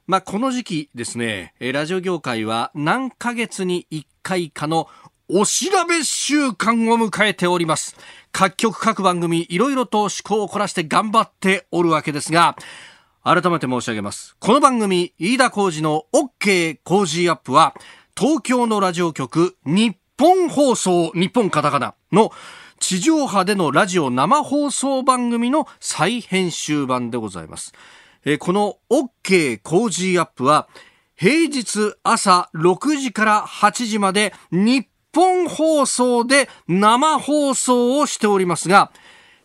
まあ、この時期ですね、ラジオ業界は何ヶ月に1回かのお調べ週間を迎えております。各局各番組いろいろと趣向を凝らして頑張っておるわけですが、改めて申し上げます。この番組、飯田浩二の OK 工事アップは、東京のラジオ局、日本放送、日本カタカナの地上波でのラジオ生放送番組の再編集版でございます。えこの OK 工事アップは、平日朝6時から8時まで日本放送で生放送をしておりますが、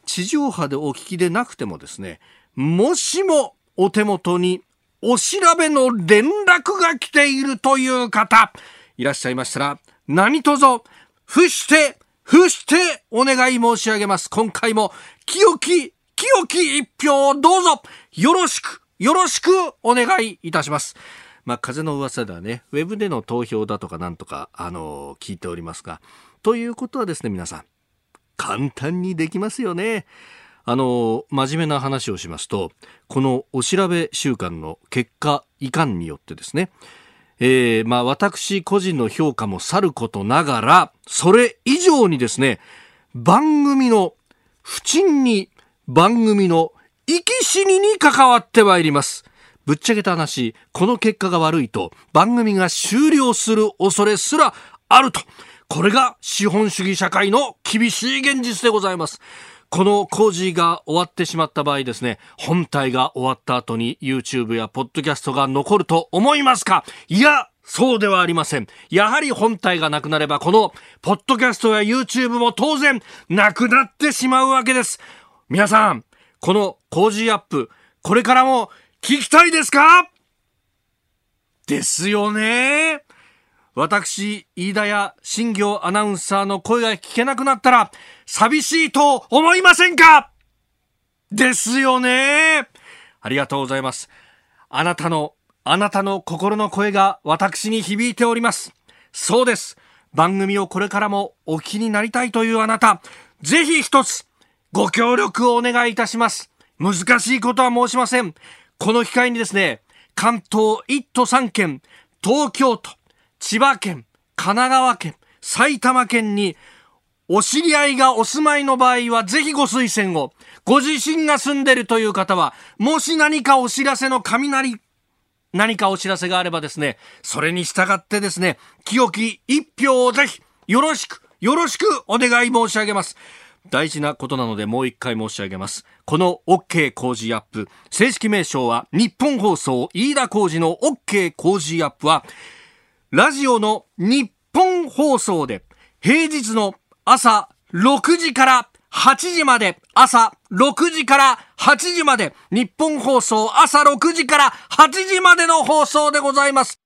地上波でお聞きでなくてもですね、もしもお手元にお調べの連絡が来ているという方、いらっしゃいましたら、何卒、伏して、伏してお願い申し上げます。今回も、清き、清き一票をどうぞ、よろしく、よろしくお願いいたします。まあ、風の噂ではね、ウェブでの投票だとかなんとか、あの、聞いておりますが、ということはですね、皆さん、簡単にできますよね。あの、真面目な話をしますと、このお調べ週間の結果いかんによってですね、えー、まあ私個人の評価もさることながら、それ以上にですね、番組の不沈に番組の生き死にに関わってまいります。ぶっちゃけた話、この結果が悪いと番組が終了する恐れすらあると。これが資本主義社会の厳しい現実でございます。この工事が終わってしまった場合ですね、本体が終わった後に YouTube や Podcast が残ると思いますか？いや、そうではありません。やはり本体がなくなれば、この、ポッドキャストや YouTube も当然、なくなってしまうわけです。皆さん、この工事アップ、これからも聞きたいですか？ですよね。私、飯田や新業アナウンサーの声が聞けなくなったら、寂しいと思いませんか？ですよね。ありがとうございます。あなたの、あなたの心の声が私に響いております。そうです。番組をこれからもお聞きになりたいというあなた、ぜひ一つ、ご協力をお願いいたします。難しいことは申しません。この機会にですね、関東1都3県、東京都、千葉県、神奈川県、埼玉県に、お知り合いがお住まいの場合は、ぜひご推薦を。ご自身が住んでるという方は、もし何かお知らせの雷、何かお知らせがあればですね、それに従ってですね、清き一票をぜひ、よろしく、よろしくお願い申し上げます。大事なことなのでもう一回申し上げます。この OK 工事アップ、正式名称は日本放送飯田工事の OK 工事アップは、ラジオの日本放送で平日の朝6時から8時まで、朝6時から8時まで、日本放送朝6時から8時までの放送でございます。